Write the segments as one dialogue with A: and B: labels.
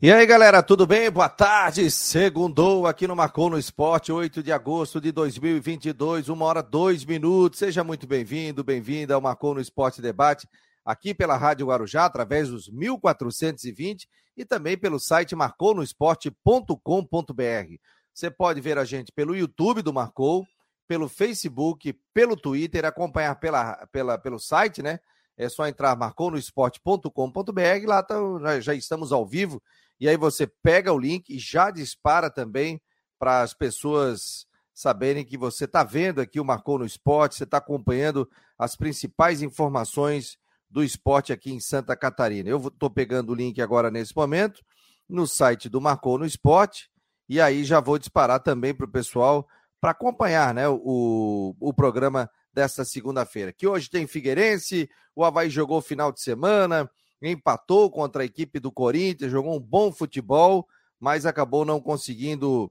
A: E aí, galera, tudo bem? Boa tarde. Segundou aqui no Marcou no Esporte, 8 de agosto de 2022, uma hora dois minutos. Seja muito bem-vindo, bem-vinda ao Marcou no Esporte Debate, aqui pela Rádio Guarujá, através dos 1420 e também pelo site marconosport.com.br. Você pode ver a gente pelo YouTube do Marcou, pelo Facebook, pelo Twitter, acompanhar pela, pela, pelo site, né? É só entrar marconosport.com.br, lá tá, já estamos ao vivo e aí você pega o link e já dispara também para as pessoas saberem que você está vendo aqui o Marcou no Esporte, você está acompanhando as principais informações do esporte aqui em Santa Catarina. Eu estou pegando o link agora nesse momento no site do Marcou no Esporte e aí já vou disparar também para o pessoal para acompanhar né, o, o programa desta segunda-feira. Que hoje tem Figueirense, o Havaí jogou final de semana, empatou contra a equipe do Corinthians, jogou um bom futebol, mas acabou não conseguindo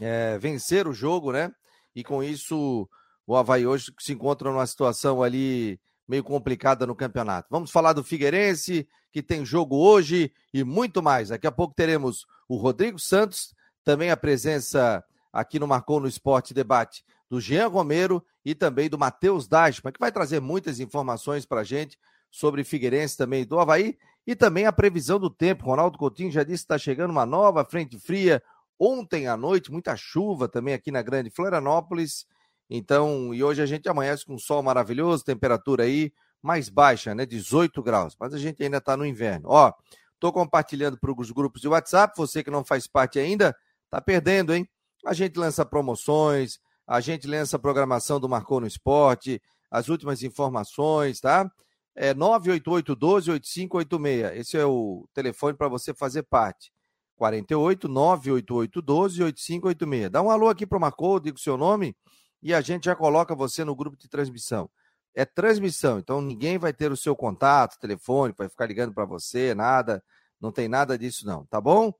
A: é, vencer o jogo, né? E com isso, o Havaí hoje se encontra numa situação ali meio complicada no campeonato. Vamos falar do Figueirense, que tem jogo hoje e muito mais. Daqui a pouco teremos o Rodrigo Santos, também a presença aqui no Marcou no Esporte Debate do Jean Romero e também do Matheus Dashman, que vai trazer muitas informações para a gente sobre Figueirense também do Havaí e também a previsão do tempo. Ronaldo Coutinho já disse que está chegando uma nova frente fria. Ontem à noite, muita chuva também aqui na Grande Florianópolis. Então, e hoje a gente amanhece com sol maravilhoso, temperatura aí mais baixa, né? 18 graus. Mas a gente ainda está no inverno. Ó, tô compartilhando para os grupos de WhatsApp. Você que não faz parte ainda, tá perdendo, hein? A gente lança promoções, a gente lança a programação do Marcou no Esporte, as últimas informações, tá? É 988-12-8586. Esse é o telefone para você fazer parte. 48 988 12 8586. Dá um alô aqui para o Marcou, diga o seu nome e a gente já coloca você no grupo de transmissão. É transmissão, então ninguém vai ter o seu contato, telefone, vai ficar ligando para você, nada. Não tem nada disso, não, tá bom?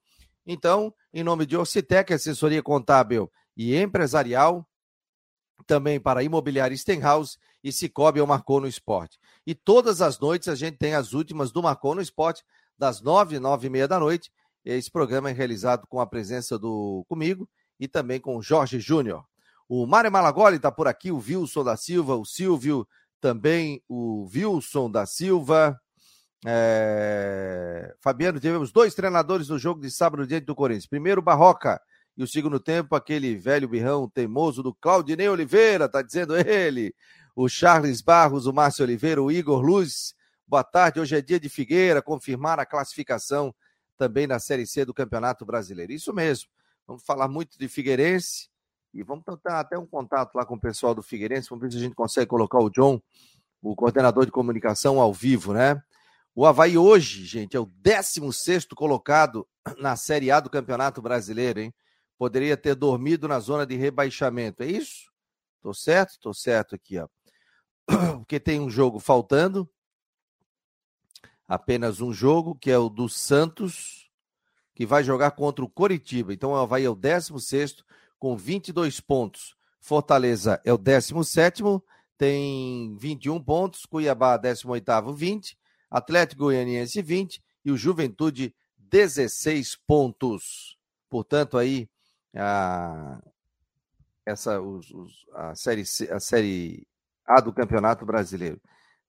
A: Então, em nome de Orcitec, assessoria contábil e empresarial, também para Imobiliária Stenhouse e Cicobi ou Marcou no Esporte. E todas as noites a gente tem as últimas do Marcou no Esporte, das nove, nove e meia da noite. Esse programa é realizado com a presença do comigo e também com o Jorge Júnior. O Mário Malagoli está por aqui, o Wilson da Silva, o Silvio, também o Wilson da Silva. É... Fabiano, tivemos dois treinadores no jogo de sábado diante do Corinthians. Primeiro, Barroca, e o segundo tempo, aquele velho birrão teimoso do Claudinei Oliveira, tá dizendo ele. O Charles Barros, o Márcio Oliveira, o Igor Luz. Boa tarde, hoje é dia de Figueira, confirmar a classificação também na Série C do Campeonato Brasileiro. Isso mesmo. Vamos falar muito de Figueirense e vamos tentar até um contato lá com o pessoal do Figueirense. Vamos ver se a gente consegue colocar o John, o coordenador de comunicação, ao vivo, né? O Havaí hoje, gente, é o 16 colocado na Série A do Campeonato Brasileiro, hein? Poderia ter dormido na zona de rebaixamento. É isso? Tô certo? Tô certo aqui, ó. Porque tem um jogo faltando. Apenas um jogo, que é o do Santos, que vai jogar contra o Coritiba. Então, o Havaí é o 16 com 22 pontos. Fortaleza é o 17 tem 21 pontos. Cuiabá, 18 20. Atlético Goianiense, 20. E o Juventude, 16 pontos. Portanto, aí a, essa, os, os, a, série C, a Série A do Campeonato Brasileiro.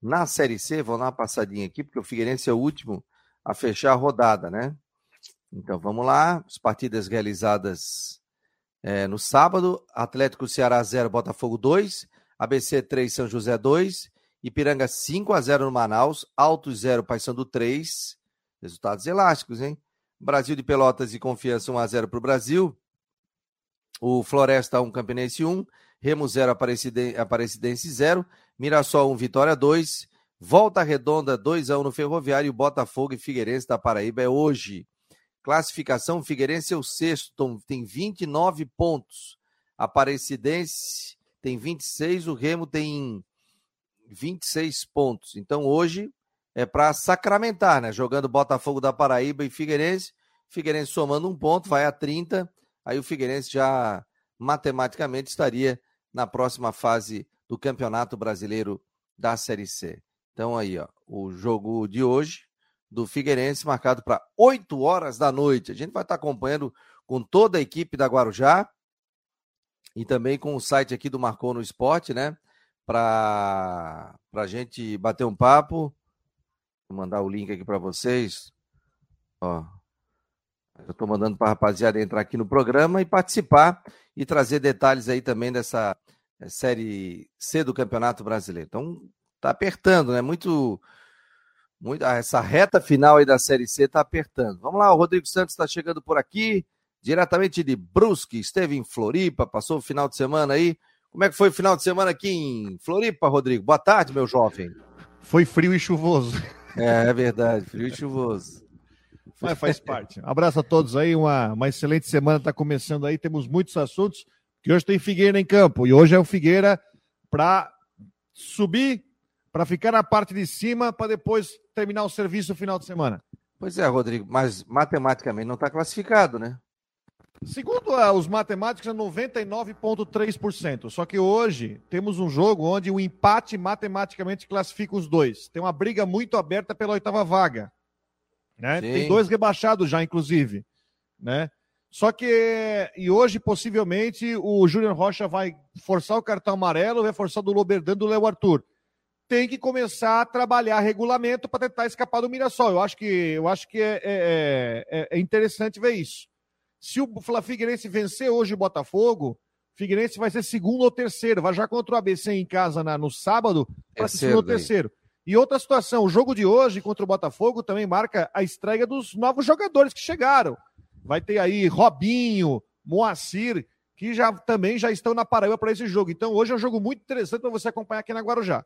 A: Na Série C, vou dar uma passadinha aqui, porque o Figueirense é o último a fechar a rodada, né? Então vamos lá, as partidas realizadas é, no sábado: Atlético Ceará 0, Botafogo 2, ABC 3, São José 2, Ipiranga 5 a 0 no Manaus, Alto 0, Paysandu 3. Resultados elásticos, hein? Brasil de Pelotas e Confiança 1 a 0 para o Brasil. O Floresta 1, Campinense 1, Remo 0, Aparecidense 0, Mirassol 1, Vitória 2, Volta Redonda 2 a 1 no Ferroviário, Botafogo e Figueirense da Paraíba é hoje. Classificação, Figueirense é o sexto, tem 29 pontos. Aparecidense tem 26, o Remo tem 26 pontos. Então hoje é para sacramentar, né? Jogando Botafogo da Paraíba e Figueirense. Figueirense somando um ponto, vai a 30 aí o Figueirense já matematicamente estaria na próxima fase do Campeonato Brasileiro da Série C. Então aí, ó, o jogo de hoje do Figueirense, marcado para 8 horas da noite. A gente vai estar acompanhando com toda a equipe da Guarujá e também com o site aqui do Marcou no Esporte, né? Para a gente bater um papo. Vou mandar o link aqui para vocês. Ó, eu estou mandando para a rapaziada entrar aqui no programa e participar e trazer detalhes aí também dessa eh, série C do Campeonato Brasileiro. Então, tá apertando, né? Muito muito, ah, essa reta final aí da Série C está apertando. Vamos lá, o Rodrigo Santos está chegando por aqui, diretamente de Brusque, esteve em Floripa, passou o final de semana aí. Como é que foi o final de semana aqui em Floripa, Rodrigo? Boa tarde, meu jovem.
B: Foi frio e chuvoso.
A: É, é verdade, frio e chuvoso.
B: Mas faz parte. Abraço a todos aí, uma, uma excelente semana está começando aí, temos muitos assuntos, que hoje tem Figueira em campo, e hoje é o Figueira para subir para ficar na parte de cima para depois terminar o serviço no final de semana.
A: Pois é, Rodrigo, mas matematicamente não está classificado, né?
B: Segundo uh, os matemáticos, é 99,3%. Só que hoje temos um jogo onde o empate matematicamente classifica os dois. Tem uma briga muito aberta pela oitava vaga. Né? Tem dois rebaixados já, inclusive. Né? Só que, e hoje, possivelmente, o Júnior Rocha vai forçar o cartão amarelo, vai forçar do Loberdan do Léo Arthur tem que começar a trabalhar regulamento para tentar escapar do Mirassol. Eu acho que, eu acho que é, é, é, é interessante ver isso. Se o Figueirense vencer hoje o Botafogo, o Figueirense vai ser segundo ou terceiro, vai já contra o ABC em casa na, no sábado para ser segundo ou terceiro. E outra situação, o jogo de hoje contra o Botafogo também marca a estreia dos novos jogadores que chegaram. Vai ter aí Robinho, Moacir, que já também já estão na Paraíba para esse jogo. Então hoje é um jogo muito interessante para você acompanhar aqui na Guarujá.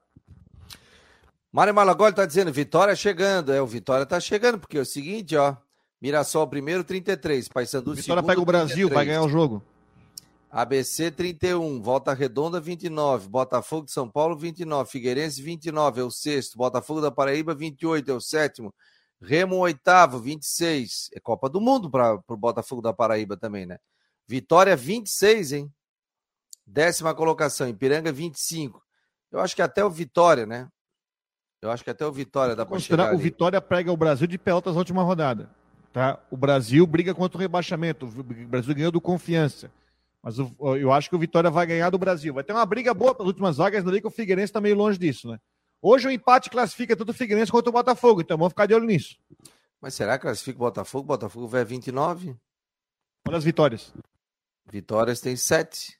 A: Mário Malagoli está dizendo, Vitória chegando. É, o Vitória está chegando, porque é o seguinte, ó. Mirassol primeiro, 33. Paysandu
B: Vitória segundo, pega o Brasil, 33. vai ganhar o jogo.
A: ABC 31, Volta Redonda 29, Botafogo de São Paulo 29, Figueirense 29, é o sexto, Botafogo da Paraíba 28, é o sétimo, Remo oitavo 26, é Copa do Mundo para o Botafogo da Paraíba também, né? Vitória 26, hein? Décima colocação, Ipiranga 25. Eu acho que até o Vitória, né? Eu acho que até o Vitória dá para chegar.
B: O ali. Vitória prega o Brasil de pelotas na última rodada. Tá? O Brasil briga contra o rebaixamento. O Brasil ganhou do confiança. Mas eu acho que o Vitória vai ganhar do Brasil. Vai ter uma briga boa pelas últimas vagas ali, que o Figueirense está meio longe disso, né? Hoje o empate classifica tanto o Figueirense quanto o Botafogo, então vamos ficar de olho nisso.
A: Mas será que classifica o Botafogo? O Botafogo vai 29?
B: Olha as vitórias.
A: Vitórias tem 7.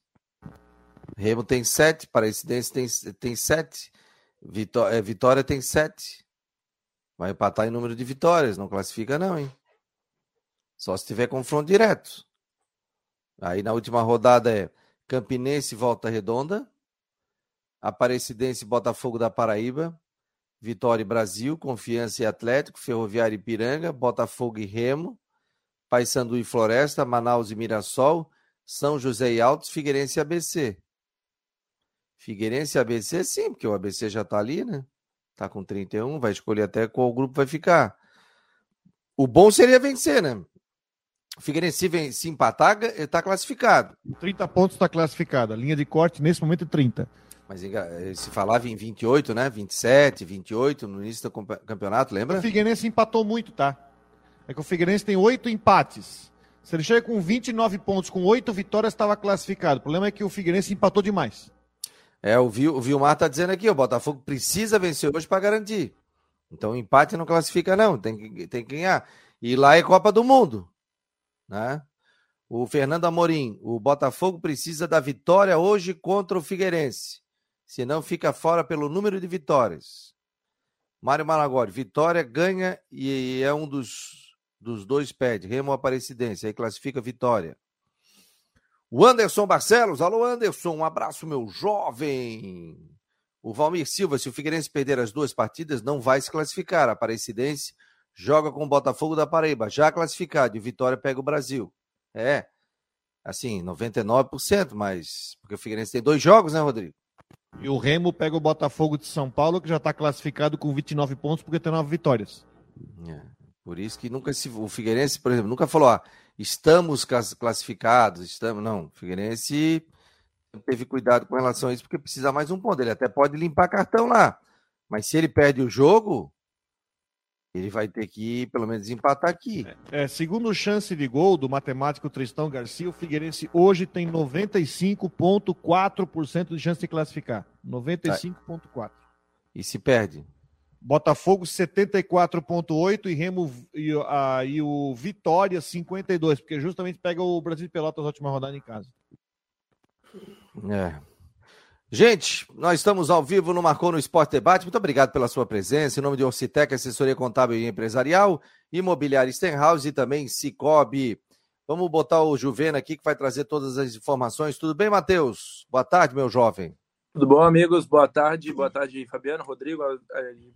A: Remo tem 7. Parecidense tem, tem 7. Vitória, é, Vitória tem sete. Vai empatar em número de vitórias. Não classifica, não, hein? Só se tiver confronto direto. Aí na última rodada é Campinense Volta Redonda, Aparecidense Botafogo da Paraíba, Vitória e Brasil, Confiança e Atlético, Ferroviário e Piranga, Botafogo e Remo, Paysandu e Floresta, Manaus e Mirassol, São José e Altos, Figueirense e ABC. Figueirense e ABC, sim, porque o ABC já está ali, né? Tá com 31, vai escolher até qual grupo vai ficar. O bom seria vencer, né? O Figueirense se, se empatar, está classificado.
B: 30 pontos está classificado. A linha de corte nesse momento é 30.
A: Mas eh, se falava em 28, né? 27, 28 no início do campeonato, lembra?
B: O Figueirense empatou muito, tá? É que o Figueirense tem oito empates. Se ele chega com 29 pontos, com oito vitórias, estava classificado. O problema é que o Figueirense empatou demais.
A: É, o, Vil, o Vilmar está dizendo aqui, o Botafogo precisa vencer hoje para garantir. Então, empate não classifica, não. Tem que, tem que ganhar. E lá é Copa do Mundo. Né? O Fernando Amorim, o Botafogo precisa da vitória hoje contra o Figueirense. Senão fica fora pelo número de vitórias. Mário Malagori, vitória ganha e é um dos, dos dois pede. Remo Aparecidense, aí classifica vitória. O Anderson Barcelos, alô Anderson, um abraço meu jovem. O Valmir Silva, se o Figueirense perder as duas partidas, não vai se classificar. Aparecidense joga com o Botafogo da Paraíba, já classificado, e Vitória pega o Brasil. É, assim, 99%, mas porque o Figueirense tem dois jogos, né, Rodrigo?
B: E o Remo pega o Botafogo de São Paulo, que já está classificado com 29 pontos, porque tem nove vitórias.
A: É, por isso que nunca se. O Figueirense, por exemplo, nunca falou, ah, estamos classificados, estamos. Não, o Figueirense teve cuidado com relação a isso, porque precisa mais um ponto. Ele até pode limpar cartão lá. Mas se ele perde o jogo, Ele vai ter que, pelo menos, empatar aqui.
B: É, é, segundo chance de gol do matemático Tristão Garcia, o Figueirense hoje tem 95,4% de chance de classificar. 95,4%.
A: E se perde?
B: Botafogo 74,8% e Remo e, a, e o Vitória 52%, porque justamente pega o Brasil de Pelotas na última rodada em casa.
A: É. Gente, nós estamos ao vivo no Marcou no Esporte Debate. Muito obrigado pela sua presença. Em nome de Orcitec, assessoria contábil e empresarial, Imobiliária Stenhouse e também Cicobi. Vamos botar o Juvena aqui que vai trazer todas as informações. Tudo bem, Matheus? Boa tarde, meu jovem.
C: Tudo bom, amigos? Boa tarde. Boa tarde, Fabiano, Rodrigo,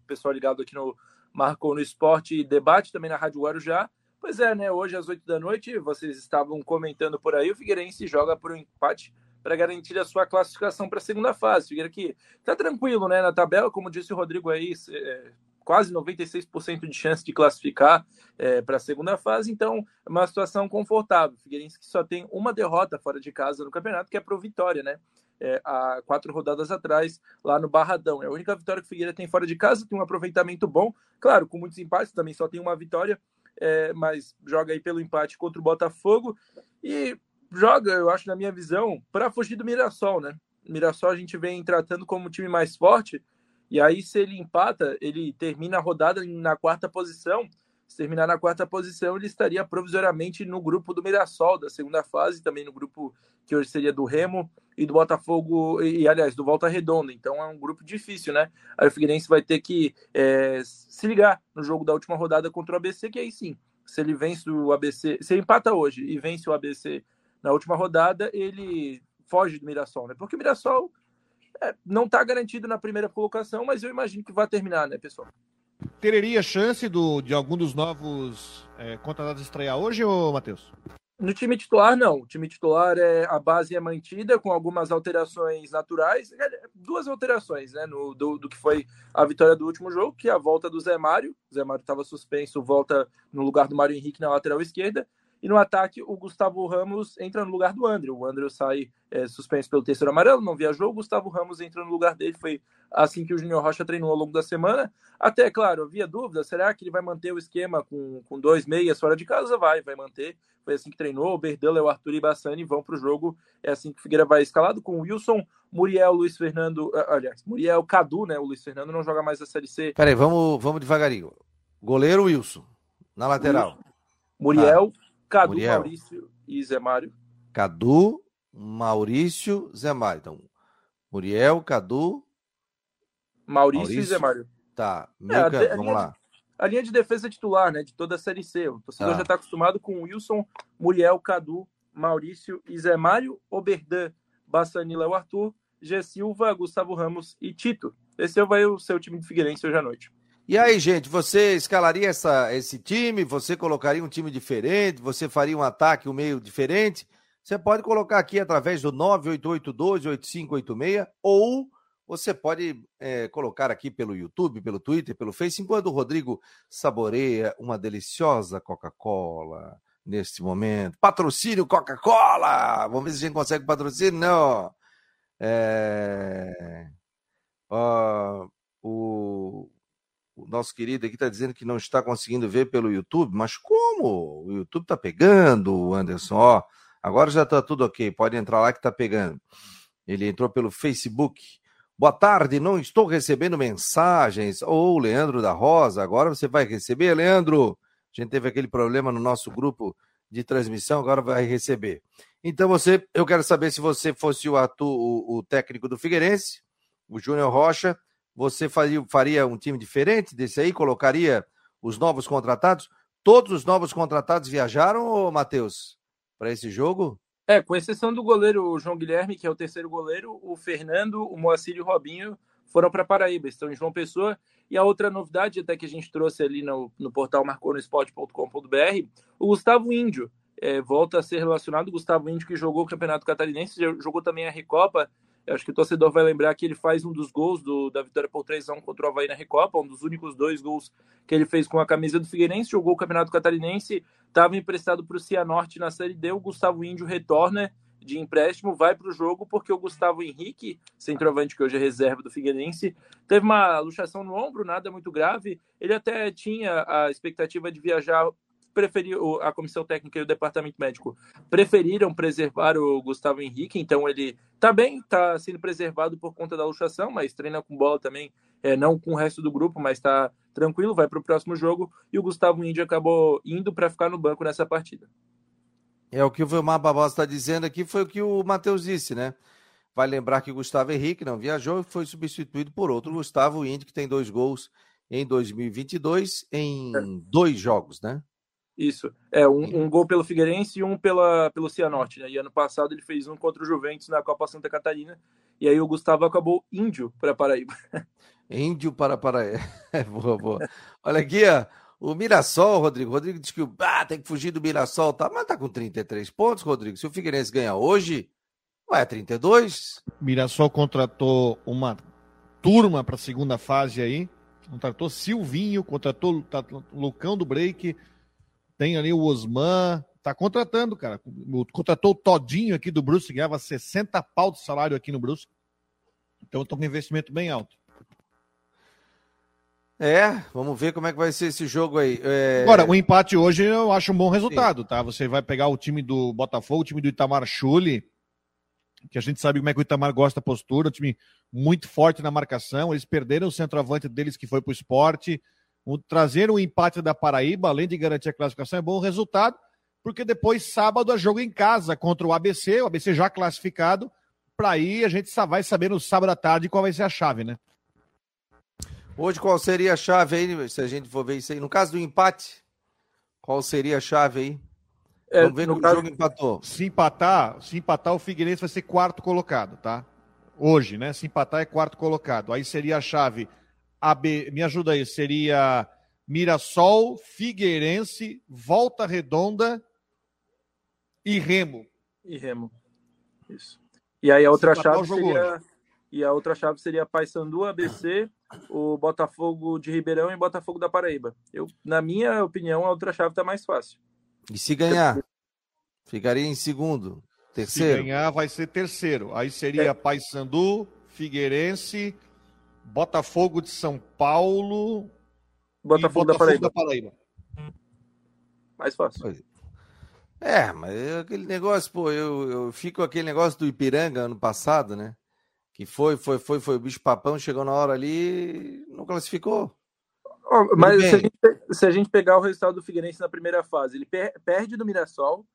C: pessoal ligado aqui no Marcou no Esporte Debate, também na Rádio Guarujá. Pois é, né? Hoje às 8 da noite, vocês estavam comentando por aí, o Figueirense joga por um empate para garantir a sua classificação para a segunda fase. Figueira que está tranquilo né, na tabela, como disse o Rodrigo aí, é, quase 96% de chance de classificar é, para a segunda fase, então é uma situação confortável. Figueirense que só tem uma derrota fora de casa no campeonato, que é para o Vitória, né? É, há quatro rodadas atrás, lá no Barradão. É a única vitória que o Figueira tem fora de casa, tem um aproveitamento bom, claro, com muitos empates, também só tem uma vitória, é, mas joga aí pelo empate contra o Botafogo. E joga, eu acho, na minha visão, para fugir do Mirassol, né? Mirassol a gente vem tratando como time mais forte, e aí se ele empata, ele termina a rodada na quarta posição. Se terminar na quarta posição, ele estaria provisoriamente no grupo do Mirassol, da segunda fase, também no grupo que hoje seria do Remo e do Botafogo, e, aliás, do Volta Redonda. Então é um grupo difícil, né? Aí o Figueirense vai ter que é, se ligar no jogo da última rodada contra o ABC, que aí sim, se ele vence o ABC, se ele empata hoje e vence o ABC na última rodada, ele foge do Mirassol, né? Porque o Mirassol é, não está garantido na primeira colocação, mas eu imagino que vai terminar, né, pessoal?
B: Teria chance do, de algum dos novos é, contratados estrear hoje, ou Matheus?
C: No time titular, não. O time titular é a base é mantida com algumas alterações naturais, é, duas alterações, né? No, do, do, que foi a vitória do último jogo, que é a volta do Zé Mário. O Zé Mário estava suspenso, volta no lugar do Mário Henrique na lateral esquerda. E no ataque, o Gustavo Ramos entra no lugar do André. O André sai é, suspenso pelo terceiro amarelo, não viajou. O Gustavo Ramos entra no lugar dele. Foi assim que o Júnior Rocha treinou ao longo da semana. Até, claro, havia dúvida: será que ele vai manter o esquema com, com dois meias fora de casa? Vai, vai manter. Foi assim que treinou. O Berdela, o Arthur e o Bassani vão para o jogo. É assim que o Figueira vai escalado com o Wilson, Muriel, Luiz Fernando. Ah, aliás, Muriel, Cadu, né? O Luiz Fernando não joga mais a Série C.
A: Peraí, vamos, vamos devagarinho. Goleiro Wilson, na lateral.
C: Muriel. Ah. Cadu, Muriel. Maurício e Zé Mário.
A: Cadu, Maurício, Zé Mário. Então, Muriel, Cadu.
C: Maurício, Maurício. e Zé Mário.
A: Tá, é, vamos lá.
C: a linha de defesa titular, né? De toda a Série C. O torcedor ah. já está acostumado com Wilson, Muriel, Cadu, Maurício e Zé Mário, Oberdan, Bassanila, o Arthur, G. Silva, Gustavo Ramos e Tito. Esse vai o seu time de Figueirense hoje à noite.
A: E aí, gente, você escalaria essa, esse time? Você colocaria um time diferente? Você faria um ataque um meio diferente? Você pode colocar aqui através do 98812-8586 ou você pode é, colocar aqui pelo YouTube, pelo Twitter, pelo Face, enquanto o Rodrigo saboreia uma deliciosa Coca-Cola neste momento. Patrocínio Coca-Cola! Vamos ver se a gente consegue patrocínio? Não. É... Uh, o o nosso querido aqui está dizendo que não está conseguindo ver pelo YouTube, mas como? O YouTube está pegando, Anderson. Ó, agora já está tudo ok, pode entrar lá que está pegando. Ele entrou pelo Facebook. Boa tarde, não estou recebendo mensagens. Ou oh, Leandro da Rosa, agora você vai receber, Leandro. A gente teve aquele problema no nosso grupo de transmissão, agora vai receber. Então você, eu quero saber se você fosse o, atu, o, o técnico do Figueirense, o Júnior Rocha, você faria, faria um time diferente desse aí? Colocaria os novos contratados? Todos os novos contratados viajaram, Matheus, para esse jogo?
C: É, com exceção do goleiro João Guilherme, que é o terceiro goleiro, o Fernando, o Moacir e o Robinho foram para Paraíba, estão em João Pessoa. E a outra novidade, até que a gente trouxe ali no, no portal marconosport.com.br, o Gustavo Índio é, volta a ser relacionado. O Gustavo Índio, que jogou o Campeonato Catarinense, jogou também a Recopa eu acho que o torcedor vai lembrar que ele faz um dos gols do, da vitória por 3x1 contra o Havaí na Recopa, um dos únicos dois gols que ele fez com a camisa do Figueirense, jogou o Campeonato Catarinense, estava emprestado para o Cianorte na Série D, o Gustavo Índio retorna de empréstimo, vai para o jogo porque o Gustavo Henrique, centroavante que hoje é reserva do Figueirense, teve uma luxação no ombro, nada muito grave. Ele até tinha a expectativa de viajar preferiu a comissão técnica e o departamento médico preferiram preservar o Gustavo Henrique, então ele tá bem, tá sendo preservado por conta da luxação, mas treina com bola também, é, não com o resto do grupo, mas tá tranquilo, vai para o próximo jogo e o Gustavo Índio acabou indo para ficar no banco nessa partida.
A: É o que o Vilmar Barbosa está dizendo aqui, foi o que o Matheus disse, né? Vai lembrar que o Gustavo Henrique não viajou e foi substituído por outro Gustavo Índio, que tem dois gols em 2022 em é. dois jogos, né?
C: Isso. É, um, um, gol pelo Figueirense e um pela, pelo Cianorte, né? E ano passado ele fez um contra o Juventus na Copa Santa Catarina. E aí o Gustavo acabou índio para Paraíba.
A: Índio para Paraíba. É, boa, boa. Olha aqui, ó. O Mirassol, Rodrigo. Rodrigo diz que ah, tem que fugir do Mirassol, tá? Mas tá com 33 pontos, Rodrigo. Se o Figueirense ganhar hoje, vai a 32.
B: Mirassol contratou uma turma para a segunda fase aí. Contratou Silvinho, contratou tá, Lucão do Break, tem ali o Osman, tá contratando, cara. Contratou o Todinho aqui do Bruce, ganhava 60 pau de salário aqui no Bruce. Então estão com um investimento bem alto.
A: É, vamos ver como é que vai ser esse jogo aí. É...
B: Agora, o empate hoje eu acho um bom resultado, Sim. tá? Você vai pegar o time do Botafogo, o time do Itamar Chuli, que a gente sabe como é que o Itamar gosta da postura, um time muito forte na marcação. Eles perderam o centroavante deles que foi pro esporte. O, trazer o empate da Paraíba, além de garantir a classificação, é bom resultado, porque depois, sábado, é jogo em casa contra o ABC, o ABC já classificado. Para aí a gente só vai saber no sábado à tarde qual vai ser a chave, né?
A: Hoje, qual seria a chave aí, se a gente for ver isso aí? No caso do empate, qual seria a chave aí?
B: É, Vamos ver no, caso... jogo empatou. Se empatar, se empatar, o Figueirense vai ser quarto colocado, tá? Hoje, né? Se empatar é quarto colocado. Aí seria a chave AB, me ajuda aí, seria Mirassol, Figueirense, Volta Redonda e Remo.
C: E Remo. Isso. E aí a outra chave seria hoje. e a outra chave seria Paysandu, ABC, o Botafogo de Ribeirão e Botafogo da Paraíba. Eu, na minha opinião, a outra chave está mais fácil.
A: E se ganhar, ficaria em segundo, terceiro.
B: Se ganhar, vai ser terceiro. Aí seria é. Paysandu, Figueirense, Botafogo de São Paulo
C: Botafogo, da, Paraíba. da Paraíba. Mais fácil.
A: É, mas é aquele negócio, pô, eu, eu fico aquele negócio do Ipiranga ano passado, né? Que foi, foi, foi, foi o bicho papão, chegou na hora ali, não classificou.
C: Oh, mas se a, gente, se a, gente, pegar o resultado do Figueirense na primeira fase, ele per, perde do Mirassol,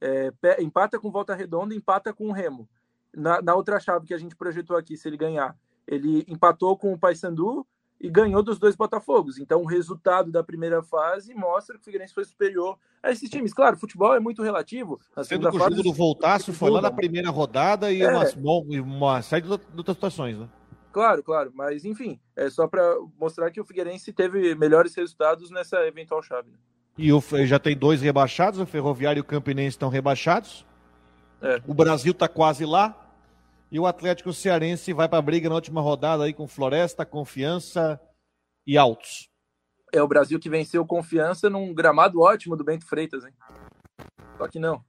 C: é, per, empata com Volta Redonda, empata com o Remo. Na, na outra chave que a gente projetou aqui, se ele ganhar, ele empatou com o Paysandu e ganhou dos dois Botafogos. Então, o resultado da primeira fase mostra que o Figueirense foi superior a esses times. Claro, futebol é muito relativo.
B: Sendo que o jogo do Voltaço foi lá na primeira rodada e é. uma, uma série de outras situações, né?
C: Claro, claro. Mas, enfim, é só para mostrar que o Figueirense teve melhores resultados nessa eventual chave.
B: E o, já tem dois rebaixados, o Ferroviário e o Campinense estão rebaixados. É. O Brasil está quase lá, e o Atlético Cearense vai para a briga na última rodada aí com Floresta, Confiança e Altos.
C: É o Brasil que venceu Confiança num gramado ótimo do Bento Freitas, hein? Só que não.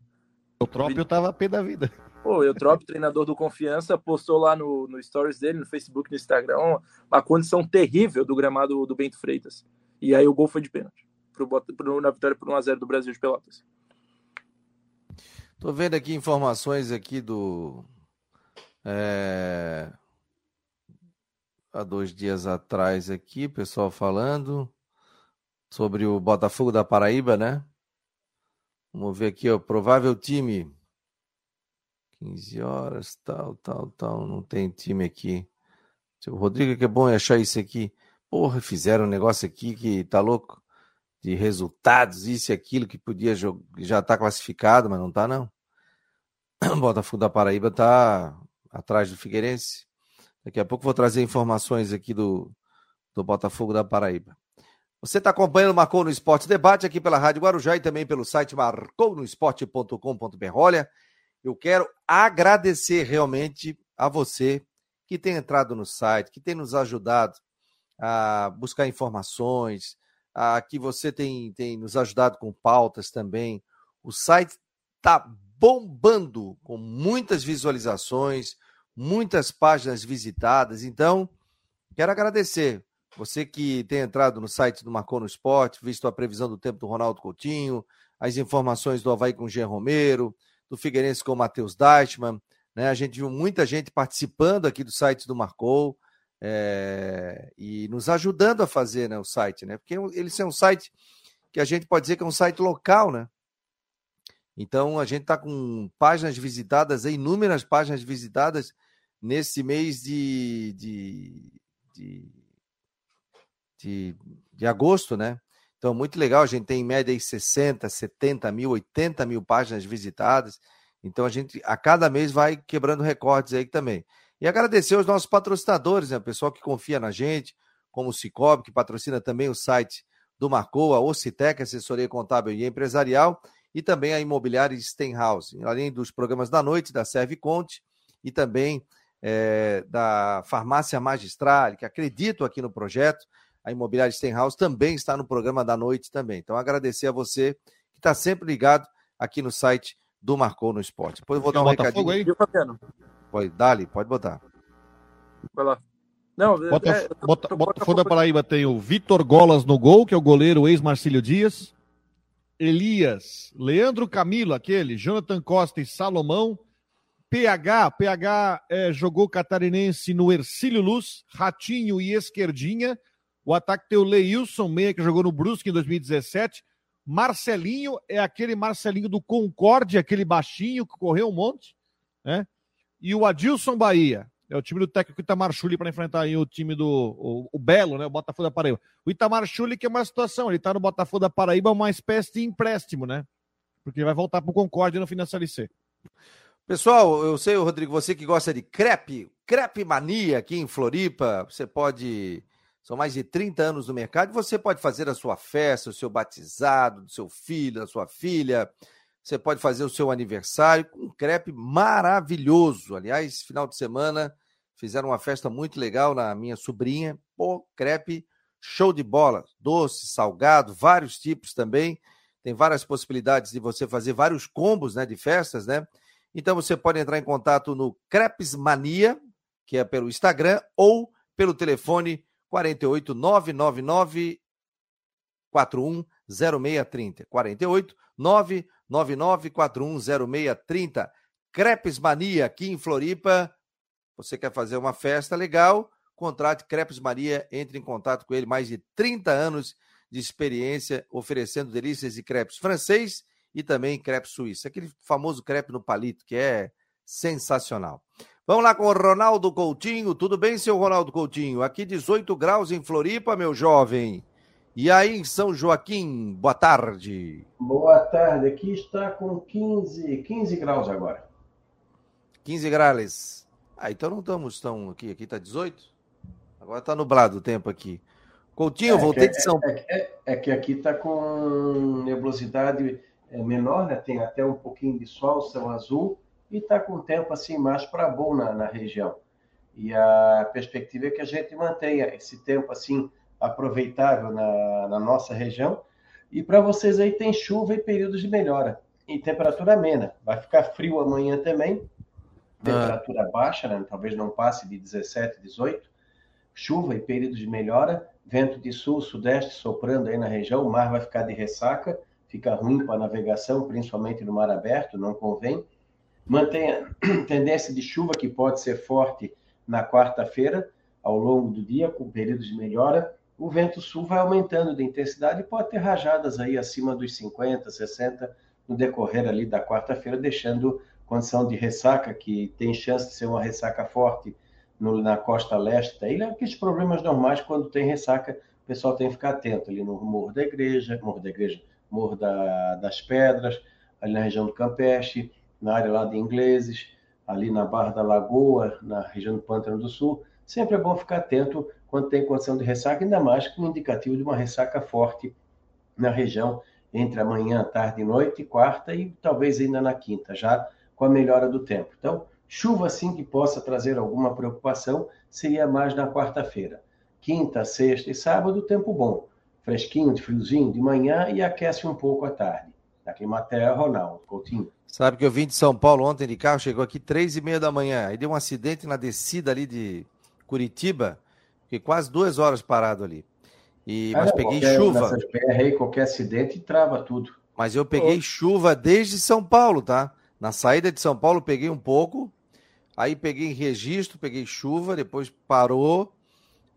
B: O Trópio tava pé da vida.
C: Pô, o Trópio, treinador do Confiança, postou lá no, no stories dele, no Facebook, no Instagram, uma condição terrível do gramado do Bento Freitas. E aí o gol foi de pênalti. Pro, pro, na vitória por 1x0 do Brasil de Pelotas.
A: Tô vendo aqui informações aqui do, é... Há dois dias atrás aqui, pessoal falando sobre o Botafogo da Paraíba, né? Vamos ver aqui, o provável time. 15 horas, tal, tal, tal. Não tem time aqui. O Rodrigo, que é bom achar isso aqui. Porra, fizeram um negócio aqui que tá louco. De resultados, isso e aquilo que podia já tá classificado, mas não tá, não. Botafogo da Paraíba tá atrás do Figueirense. Daqui a pouco vou trazer informações aqui do, do Botafogo da Paraíba. Você está acompanhando o Marcou no Esporte Debate aqui pela Rádio Guarujá e também pelo site marcounoesporte.com.br. Olha, eu quero agradecer realmente a você que tem entrado no site, que tem nos ajudado a buscar informações, a que você tem, tem nos ajudado com pautas também. O site está bombando, com muitas visualizações, muitas páginas visitadas. Então, quero agradecer você que tem entrado no site do Marcou no Esporte, visto a previsão do tempo do Ronaldo Coutinho, as informações do Havaí com o Jean Romero, do Figueirense com o Matheus Deichmann. Né? A gente viu muita gente participando aqui do site do Marcou é, e nos ajudando a fazer né, o site, né? Porque ele é um site que a gente pode dizer que é um site local, né? Então a gente está com páginas visitadas, inúmeras páginas visitadas nesse mês de, de, de, de, de agosto, né? Então, muito legal, a gente tem em média aí 60, 70 mil, 80 mil páginas visitadas. Então, a gente a cada mês vai quebrando recordes aí também. E agradecer aos nossos patrocinadores, né? O pessoal que confia na gente, como o Cicobi, que patrocina também o site do Marcou, a Ocitec, assessoria contábil e empresarial, e também a imobiliária Stenhouse, além dos programas da noite, da Serve Conte, e também é, da Farmácia Magistral, que acredito aqui no projeto. A imobiliária Stenhouse também está no programa da noite também. Então, agradecer a você que está sempre ligado aqui no site do Marcou no Esporte. Depois eu vou dar um recadinho. Aí? Pode, dali, pode botar.
B: Vai lá. Não, Bota, é, bota, Botafogo da Paraíba tem o Vitor Golas no gol, que é o goleiro ex-Marcílio Dias. Elias, Leandro Camilo, aquele, Jonathan Costa e Salomão. PH, PH é, jogou catarinense no Ercílio Luz, Ratinho e Esquerdinha. O ataque tem o Leilson Meia, que jogou no Brusque em 2017. Marcelinho é aquele Marcelinho do Concorde, aquele baixinho que correu um monte, né? E o Adilson Bahia, é o time do técnico Itamar Chuli para enfrentar aí o time do o, o, Belo, né? O Botafogo da Paraíba. O Itamar Chuli que é uma situação, ele está no Botafogo da Paraíba, uma espécie de empréstimo, né? Porque ele vai voltar para o Concorde no fim da.
A: Pessoal, eu sei, Rodrigo, você que gosta de crepe, crepe mania aqui em Floripa, você pode. São mais de 30 anos no mercado, você pode fazer a sua festa, o seu batizado, do seu filho, da sua filha. Você pode fazer o seu aniversário com um crepe maravilhoso. Aliás, final de semana fizeram uma festa muito legal na minha sobrinha. Pô, crepe show de bola. Doce, salgado, vários tipos também. Tem várias possibilidades de você fazer vários combos né, de festas, né? Então você pode entrar em contato no Crepes Mania, que é pelo Instagram, ou pelo telefone 48 999 41 0630. 48 999410630. Crepes Mania aqui em Floripa. Você quer fazer uma festa legal? Contrate Crepes Maria, entre em contato com ele. Mais de 30 anos de experiência oferecendo delícias de crepes francês e também crepe suíço. Aquele famoso crepe no palito que é sensacional. Vamos lá com o Ronaldo Coutinho. Tudo bem, seu Ronaldo Coutinho? Aqui 18 graus em Floripa, meu jovem. E aí em São Joaquim, boa tarde.
D: Boa tarde, aqui está com 15, 15 graus agora.
A: 15 graus. Ah, então não estamos tão aqui, aqui está 18? Agora está nublado o tempo aqui. Coutinho, é, voltei de São
D: Paulo. É, é, é, que aqui está com nebulosidade é, menor, né? tem até um pouquinho de sol, céu azul, e está com tempo assim mais para bom na, na região. E a perspectiva é que a gente mantenha esse tempo assim aproveitável na, na nossa região. E para vocês aí tem chuva e períodos de melhora. E temperatura amena. Vai ficar frio amanhã também. Temperatura ah. baixa, né? talvez não passe de 17, 18. Chuva e períodos de melhora. Vento de sul, sudeste soprando aí na região. O mar vai ficar de ressaca. Fica ruim para a navegação, principalmente no mar aberto, não convém. Mantenha tendência de chuva que pode ser forte na quarta-feira, ao longo do dia, com períodos de melhora o vento sul vai aumentando de intensidade e pode ter rajadas aí acima dos 50, 60 no decorrer ali da quarta-feira, deixando condição de ressaca, que tem chance de ser uma ressaca forte no, na costa leste. Da ilha, aqueles problemas normais quando tem ressaca, o pessoal tem que ficar atento ali no Morro da Igreja, Morro da Igreja, Morro da, das Pedras, ali na região do Campeche, na área lá de Ingleses, ali na Barra da Lagoa, na região do Pântano do Sul, sempre é bom ficar atento quando tem condição de ressaca, ainda mais com indicativo de uma ressaca forte na região entre amanhã, tarde e noite, quarta e talvez ainda na quinta, já com a melhora do tempo. Então, chuva sim que possa trazer alguma preocupação seria mais na quarta-feira. Quinta, sexta e sábado, tempo bom. Fresquinho, de friozinho de manhã e aquece um pouco à tarde. Na Climaterra ou não, Coutinho.
A: Sabe que eu vim de São Paulo ontem de carro, chegou aqui três e meia da manhã. Aí deu um acidente na descida ali de Curitiba. Fiquei quase duas horas parado ali. E, mas peguei
D: qualquer,
A: chuva.
D: Aí, qualquer acidente trava tudo.
A: Mas eu peguei chuva desde São Paulo, tá? Na saída de São Paulo peguei um pouco, aí peguei registro, peguei chuva, depois parou.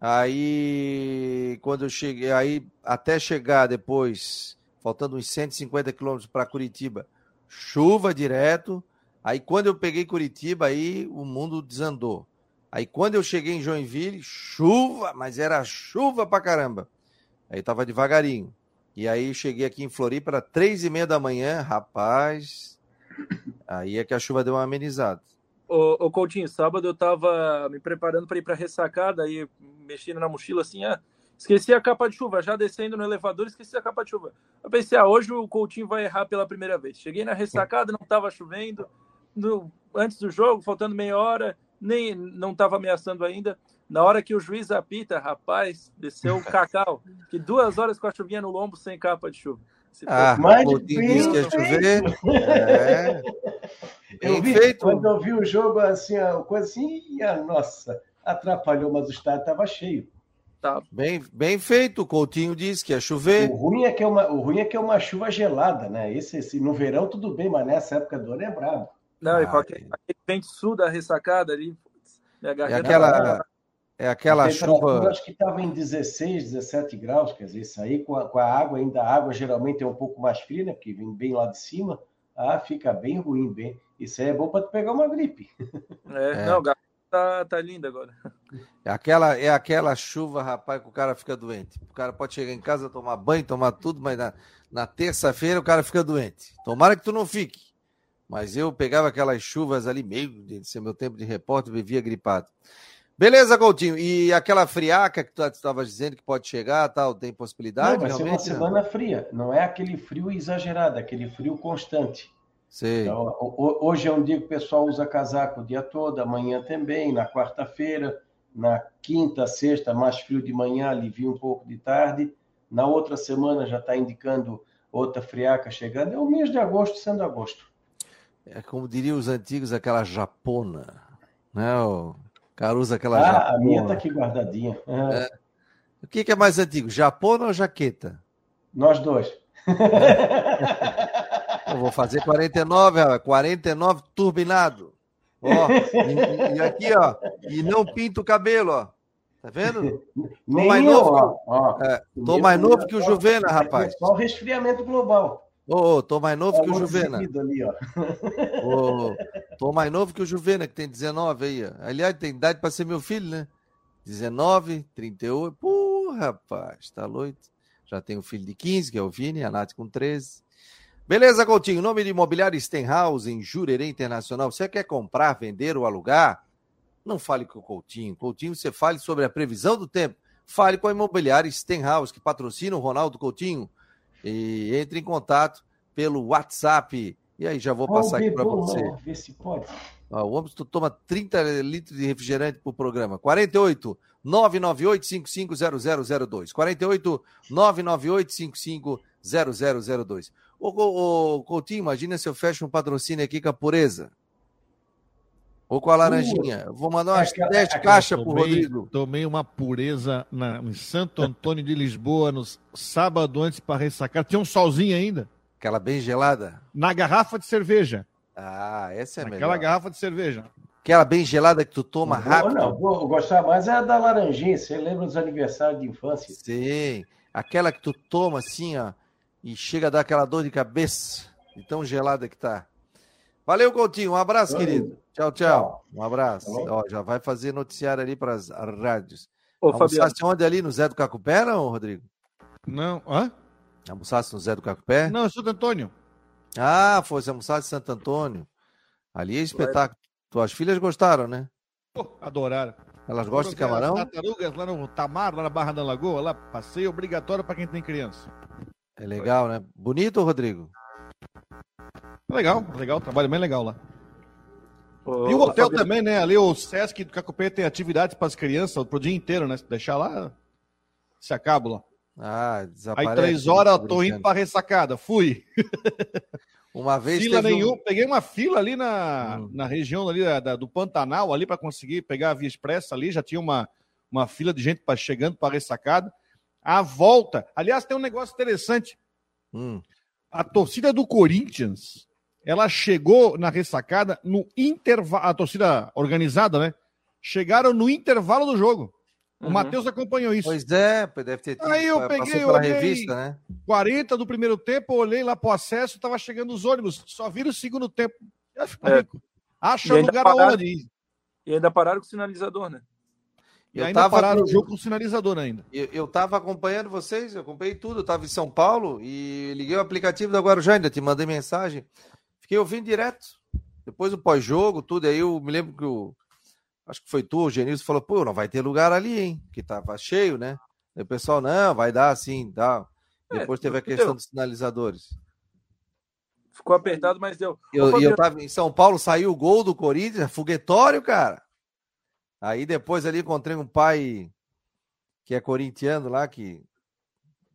A: Aí quando eu cheguei, aí até chegar depois, faltando uns 150 quilômetros para Curitiba, chuva direto. Aí quando eu peguei Curitiba, aí o mundo desandou. Aí quando eu cheguei em Joinville, chuva, mas era chuva pra caramba. Aí tava devagarinho. E aí cheguei aqui em Floripa, era três e meia da manhã, rapaz. Aí é que a chuva deu uma amenizada.
C: Ô, ô Coutinho, sábado eu tava me preparando para ir para ressacada, aí mexendo na mochila assim, ah, esqueci a capa de chuva, já descendo no elevador, esqueci a capa de chuva. Eu pensei, ah, hoje o Coutinho vai errar pela primeira vez. Cheguei na ressacada, não tava chovendo, no, antes do jogo, faltando meia hora, nem não tava ameaçando ainda. Na hora que o juiz apita, rapaz, desceu o cacau. Que duas horas com a chuvinha no lombo sem capa de chuva. Se
A: Ah,
D: Mais
A: o Coutinho disse que ia chover. É.
D: Eu
A: Bem
D: vi,
A: feito.
D: quando eu vi o jogo, assim, a coisa assim, e a nossa, atrapalhou, mas o estádio estava cheio.
C: tá,
A: Bem, bem feito, o Coutinho disse que ia chover.
D: O ruim é que é uma, o ruim é que é uma chuva gelada, né? Esse, esse, no verão tudo bem, mas nessa época do ano é brabo.
C: Não, e
A: Ah,
C: qualquer
A: é.
C: aquele vento sul da ressacada ali, putz, minha
A: É aquela, é aquela
D: a
A: chuva.
D: acho que estava em 16, 17 graus, quer dizer, isso aí com a, com a água, ainda a água geralmente é um pouco mais fria, né? Porque vem bem lá de cima, ah, fica bem ruim, bem. Isso aí é bom para tu pegar uma gripe.
C: É,
A: É.
C: Não, tá, tá linda agora.
A: É aquela, é aquela chuva, rapaz, que o cara fica doente. O cara pode chegar em casa, tomar banho, tomar tudo, mas na, na terça-feira o cara fica doente. Tomara que tu não fique. Mas eu pegava aquelas chuvas ali, meio de ser meu tempo de repórter, vivia gripado. Beleza, Coutinho. E aquela friaca que tu estava dizendo que pode chegar, tal, tem possibilidade?
D: não, vai ser uma
A: realmente?
D: semana fria, não é aquele frio exagerado, é aquele frio constante.
A: Sei.
D: Então, ho- ho- hoje é um dia que o pessoal usa casaco o dia todo, amanhã também, na quarta-feira, na quinta, sexta, mais frio de manhã, alivia um pouco de tarde. Na outra semana já está indicando outra friaca chegando. É o mês de agosto sendo agosto.
A: É como diriam os antigos, aquela japona. Né? O cara usa aquela
D: Ah,
A: japona.
D: a minha está aqui guardadinha. Ah,
A: O que, que é mais antigo, japona ou jaqueta?
D: Nós dois.
A: Eu vou fazer 49, rapaz, 49 turbinado. Ó, e, e aqui, ó, e não pinta o cabelo, ó. Tá vendo?
D: Nem
A: mais
D: eu,
A: novo
D: ó, ó.
A: É, tô mais novo que o Juvena, rapaz.
D: É só o resfriamento global.
A: Ô, ô, tô mais novo que o Juvena.
D: Ali, ó.
A: Ô, tô mais novo que o Juvena, que tem 19 aí, ó. Aliás, tem idade para ser meu filho, né? 19, 38. Pô, rapaz, tá doido. Já tenho um filho de 15, que é o Vini, a Nath com 13. Beleza, Coutinho. Nome de imobiliário Stenhouse, em Jurerê Internacional. Você quer comprar, vender ou alugar? Não fale com o Coutinho. Coutinho, você fale sobre a previsão do tempo. Fale com a imobiliária Stenhouse, que patrocina o Ronaldo Coutinho. E entre em contato pelo WhatsApp. E aí, já vou passar aqui para você.
D: não, Vê se pode.
A: Ó, o homem toma 30 litros de refrigerante por programa. 48 998 550002. 48 998 550002. Ô, ô, ô, Coutinho, imagina se eu fecho um patrocínio aqui com a pureza. Ou com a laranjinha. Eu Vou mandar umas
D: Aquela-
A: 10
D: aquela
A: caixas pro
B: Tomei,
A: Rodrigo.
B: tomei uma pureza na, em Santo Antônio de Lisboa no sábado antes para ressacar. Tinha um solzinho ainda.
A: Aquela bem gelada.
B: Na garrafa de cerveja.
A: Ah, essa é
B: Naquela
A: melhor.
B: garrafa de cerveja.
A: Aquela bem gelada que tu toma
D: Não,
A: rápido.
D: Não, vou gostar mais é a da laranjinha. Você lembra dos aniversários de infância?
A: Sim. Aquela que tu toma assim, ó, e chega a dar aquela dor de cabeça, de tão gelada que tá. Valeu, Coutinho. Um abraço,
D: Valeu.
A: querido. Tchau, tchau. Um abraço.
D: Tá?
A: Ó, já vai fazer noticiário ali para as rádios.
C: Ô, Fabiano,
A: Almoçaste onde ali no Zé do Cacupé, não, Rodrigo?
B: Não, hã?
A: Almoçaste no Zé do Cacupé?
B: Não, é Santo Antônio.
A: Ah, foi almoçar em Santo Antônio. Ali é espetáculo. Tuas filhas gostaram, né?
B: Pô, adoraram.
A: Elas gostam de camarão?
B: Tartarugas lá no Tamar, lá na Barra da Lagoa, lá, passeio obrigatório para quem tem criança.
A: É legal, né? Bonito, Rodrigo?
B: Legal, legal, trabalho bem legal lá.
C: ô,
B: E o hotel
C: Fabiano,
B: também, né? Ali o Sesc do Cacupé tem atividades para as crianças pro dia inteiro, né? Se deixar lá, se acaba lá. Ah, Aí três horas eu tô indo para ressacada. Fui.
A: Uma vez
B: fila nenhum, um... peguei uma fila ali na, hum. na região ali da, da do Pantanal ali para conseguir pegar a Via Expressa ali, já tinha uma, uma fila de gente pra, chegando para ressacada. A volta, aliás, tem um negócio interessante. Hum. A torcida do Corinthians, ela chegou na ressacada no intervalo, a torcida organizada, né? Chegaram no intervalo do jogo. O uhum. Matheus acompanhou isso.
A: Pois é, deve ter
B: tido. Aí eu peguei, olhei, revista, né? 40 do primeiro tempo, olhei lá pro acesso, tava chegando os ônibus, só viram o segundo tempo. É. Acha lugar pararam, aonde
C: E ainda pararam com o sinalizador, né?
B: E eu ainda pararam com... o jogo com o sinalizador ainda.
A: Eu, eu tava acompanhando vocês, eu acompanhei tudo, eu tava em São Paulo e liguei o aplicativo da Guarujá, ainda te mandei mensagem. Fiquei ouvindo direto. Depois do pós-jogo, tudo, aí eu me lembro que o acho que foi tu, o Genilson, falou, pô, não vai ter lugar ali, hein? Que tava cheio, né? Aí o pessoal, não, vai dar assim, tal. É, Depois teve a questão deu. dos sinalizadores.
C: Ficou apertado, mas deu.
A: E eu, eu tava em São Paulo, saiu o gol do Corinthians, foguetório, cara. Aí depois ali encontrei um pai que é corintiano lá, que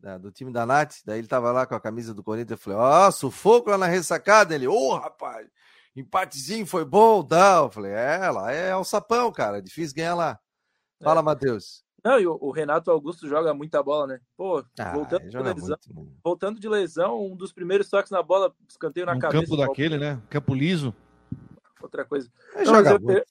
A: né, do time da Nath, daí ele tava lá com a camisa do Corinthians, eu falei, ó, oh, sufoco lá na ressacada, ele, ô, oh, rapaz, empatezinho foi bom, tal. Eu falei, é, lá é o sapão, cara, é difícil ganhar lá. Fala, é. Matheus.
C: Não, e o, Renato Augusto joga muita bola, né? Pô, ah, voltando, de lesão, voltando de lesão, um dos primeiros toques na bola, escanteio na
B: um
C: cabeça.
B: campo daquele, né? Campo liso.
C: Outra coisa. Não, eu, eu,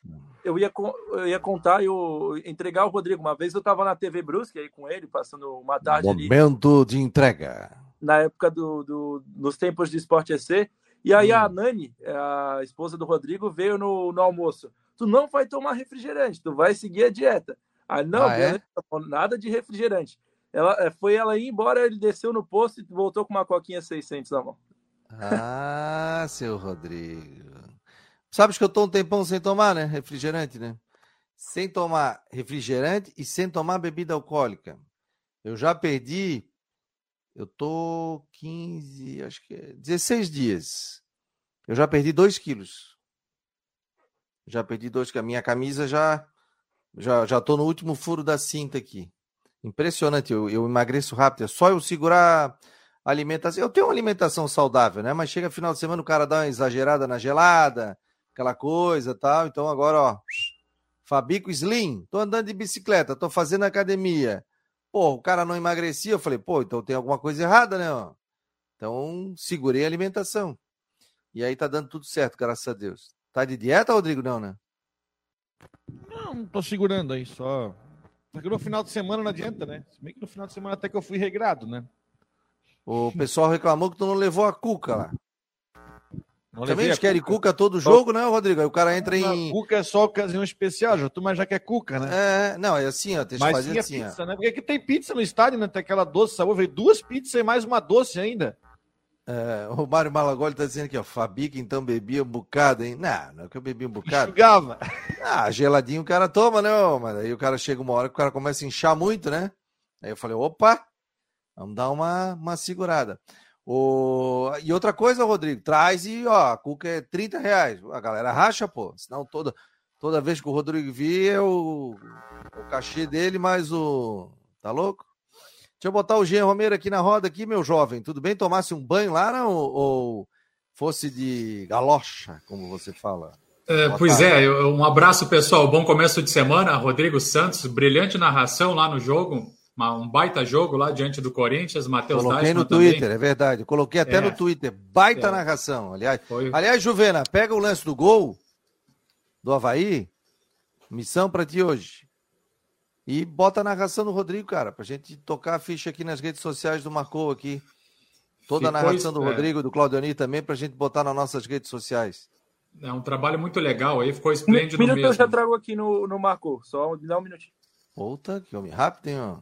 C: eu, ia, eu ia contar, eu entregar o Rodrigo. Uma vez eu tava na TV Brusque aí com ele, passando uma tarde
A: Momento ali, de entrega.
C: Na época do, do, nos tempos de Esporte EC, e aí hum. a Nani, a esposa do Rodrigo, veio no, no almoço. Tu não vai tomar refrigerante, tu vai seguir a dieta. Ah, não, ah, é? nada de refrigerante. Ela, é, foi ela ir embora, ele desceu no posto e voltou com uma coquinha 600 na mão.
A: Ah, seu Rodrigo. Sabes que eu tô um tempão sem tomar, né? Refrigerante, né? Sem tomar refrigerante e sem tomar bebida alcoólica. Eu já perdi eu tô 15, acho que é 16 dias. Eu já perdi 2 quilos. Já perdi 2 quilos. A minha camisa já, já, já tô no último furo da cinta aqui. Impressionante, eu, eu emagreço rápido. É só eu segurar a alimentação. Eu tenho uma alimentação saudável, né? Mas chega final de semana o cara dá uma exagerada na gelada, aquela coisa tal. Então agora, ó, Fabico Slim, tô andando de bicicleta, tô fazendo academia Pô, o cara não emagrecia. Eu falei, pô, então tem alguma coisa errada, né? Ó? Então segurei a alimentação. E aí tá dando tudo certo, graças a Deus. Tá de dieta, Rodrigo? Não, né?
B: Não, não tô segurando aí, só. Porque no final de semana não adianta, né? Se bem que no final de semana até que eu fui regrado, né?
A: O pessoal reclamou que tu não levou a cuca lá. Não Também eles querem cuca. cuca todo jogo, né, Rodrigo? Aí o cara entra em.
B: Cuca é só ocasião especial, já tu mas já quer cuca, né?
A: É, não, é assim, ó, tem que fazer assim.
B: Pizza, ó. né? Porque aqui tem pizza no estádio, né? Tem aquela doce sabor, veio duas pizzas e mais uma doce ainda.
A: É, o Mário Malagoli tá dizendo aqui, ó, Fabica então bebia um bocado, hein? Não, não é que eu bebi um bocado.
B: Enxugava.
A: Ah, geladinho o cara toma, né? Mas aí o cara chega uma hora que o cara começa a inchar muito, né? Aí eu falei, opa, vamos dar uma, uma segurada. O... E outra coisa, Rodrigo, traz e ó, a cuca é 30 reais. A galera racha, pô. Senão toda, toda vez que o Rodrigo vir é o, cachê dele, mais o. Tá louco? Deixa eu botar o Jean Romero aqui na roda, aqui, meu jovem. Tudo bem? Tomasse um banho lá não? ou fosse de galocha, como você fala?
E: É, pois é, um abraço pessoal, bom começo de semana. Rodrigo Santos, brilhante narração lá no jogo uma, um baita jogo lá diante do Corinthians, Matheus
A: Coloquei no Twitter, também. é verdade. Coloquei até é. no Twitter. Baita é. narração. Aliás, Foi... aliás, Juvena, pega o lance do gol do Havaí. Missão para ti hoje. E bota a narração do Rodrigo, cara, pra gente tocar a ficha aqui nas redes sociais do Marcou aqui. Toda a narração do é. Rodrigo, do Claudioni também, pra gente botar nas nossas redes sociais.
E: É um trabalho muito legal aí, ficou esplêndido
C: um minuto mesmo. eu já trago aqui no, no Marcou, só dá um minutinho.
A: Puta, que homem rápido, hein, ó.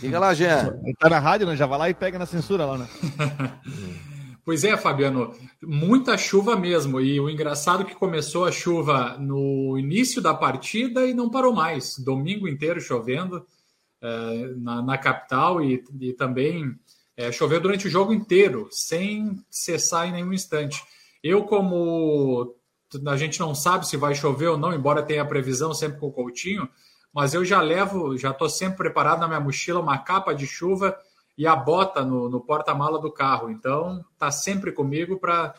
A: Diga lá, Jean.
B: Tá na rádio, né? Já vai lá e pega na censura lá, né?
E: Pois é, Fabiano, muita chuva mesmo. E o engraçado é que começou a chuva no início da partida e não parou mais. Domingo inteiro chovendo é, na, na, capital e, e também é, choveu durante o jogo inteiro, sem cessar em nenhum instante. Eu, como a gente não sabe se vai chover ou não, embora tenha a previsão sempre com o Coutinho, mas eu já levo, já estou sempre preparado na minha mochila uma capa de chuva e a bota no, no porta-mala do carro. Então, está sempre comigo para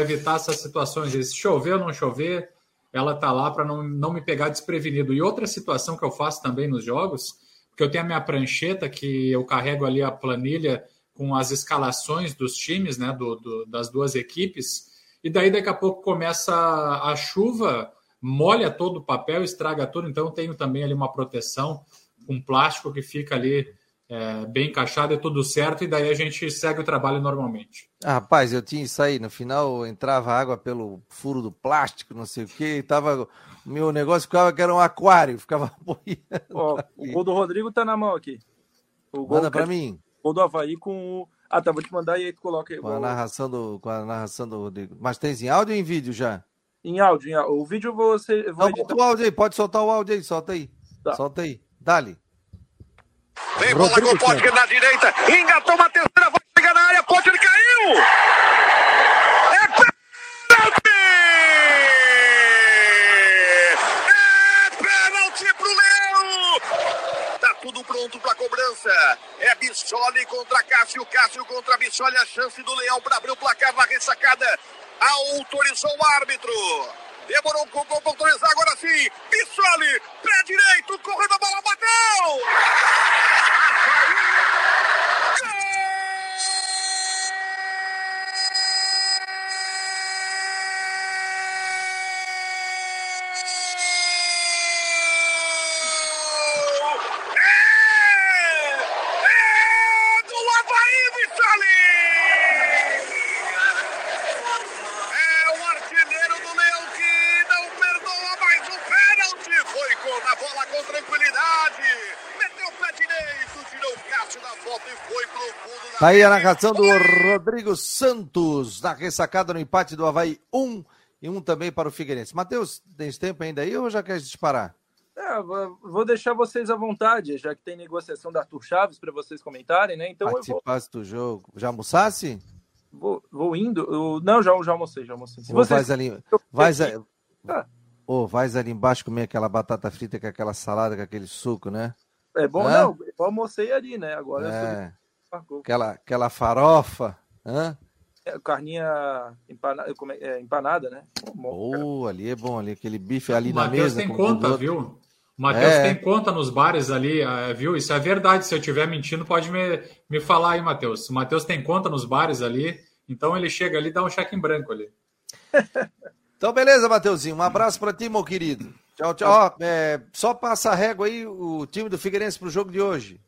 E: evitar essas situações. Se chover ou não chover, ela está lá para não, não me pegar desprevenido. E outra situação que eu faço também nos jogos, porque eu tenho a minha prancheta que eu carrego ali a planilha com as escalações dos times, né, do, do, das duas equipes, e daí daqui a pouco começa a chuva, molha todo o papel, estraga tudo, então eu tenho também ali uma proteção com plástico que fica ali é, bem encaixado, é tudo certo, e daí a gente segue o trabalho normalmente.
A: Ah, rapaz, eu tinha isso aí, no final entrava água pelo furo do plástico, não sei o que, tava. Meu negócio ficava que era um aquário, ficava
C: Ó, o gol do Rodrigo tá na mão aqui.
A: O gol Manda pra mim.
C: Gol do Havaí com o. Ah, tá, vou te mandar e aí tu coloca aí.
A: Com a narração do, com a narração do Rodrigo. Mas tem em áudio ou em vídeo já?
C: Em áudio, em áudio. O vídeo você.
A: Vou Não, o áudio aí, pode soltar o áudio aí, solta aí. Tá. Solta aí. Dali.
F: Vem bola com o Potker na direita. Engatou uma terceira, vai chegar na área. Potker caiu. É pênalti! É pênalti pro Leão. Tá tudo pronto pra cobrança. É Bissoli contra Cássio. Cássio contra Bissoli. A chance do Leão para abrir o placar na ressacada. Autorizou o árbitro. Demorou um pouco para autorizar, agora sim. Bissoli, pé direito, correndo a bola, bateu!
A: Tá aí a narração do Rodrigo Santos, na ressacada no empate do Havaí 1 e um também para o Figueirense. Matheus, tem tempo ainda aí ou já quer disparar?
C: É, vou deixar vocês à vontade, já que tem negociação da Arthur Chaves para vocês comentarem, né? Então
A: Participasse vou... do jogo. Já almoçasse?
C: Vou, vou indo. Eu... Não, já, já almocei, já almocei.
A: Se vocês... Vais ali, vais, a... ah. oh, vais ali embaixo comer aquela batata frita com aquela salada, com aquele suco, né?
C: É bom, Hã? não. Eu almocei ali, né? Agora é.
A: Aquela, aquela farofa. Hã?
C: É, carninha empanada, é, empanada né?
A: Oh, ali é bom, ali aquele bife ali o na Mateus
E: mesa. tem conta, viu? O Matheus é. tem conta nos bares ali, ah, viu? Isso é verdade. Se eu estiver mentindo, pode me, me falar aí, Matheus. O Matheus tem conta nos bares ali, então ele chega ali e dá um cheque em branco ali.
A: então, beleza, Matheusinho. Um abraço para ti, meu querido. Tchau, tchau. Ó, é, só passa a régua aí o time do Figueirense para o jogo de hoje.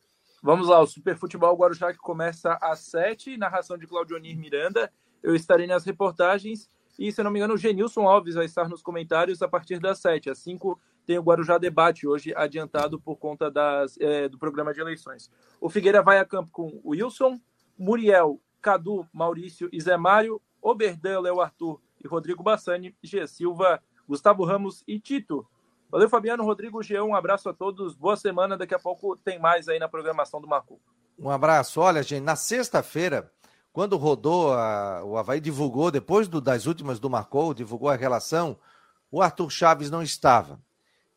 C: Vamos lá, o Super Futebol Guarujá que começa às 7, narração de Claudionir Miranda. Eu estarei nas reportagens e, se não me engano, o Genilson Alves vai estar nos comentários a partir das 7. Às 5 tem o Guarujá Debate, hoje adiantado por conta das, é, do programa de eleições. O Figueira vai a campo com o Wilson, Muriel, Cadu, Maurício e Zé Mário, Oberdan, Léo Arthur e Rodrigo Bassani, G. Silva, Gustavo Ramos e Tito. Valeu, Fabiano, Rodrigo, Jean, um abraço a todos, boa semana, daqui a pouco tem mais aí na programação do Marco.
A: Um abraço, olha, gente, na sexta-feira, quando rodou, a, o Havaí divulgou, depois do, das últimas do Marcou, divulgou a relação, o Arthur Chaves não estava.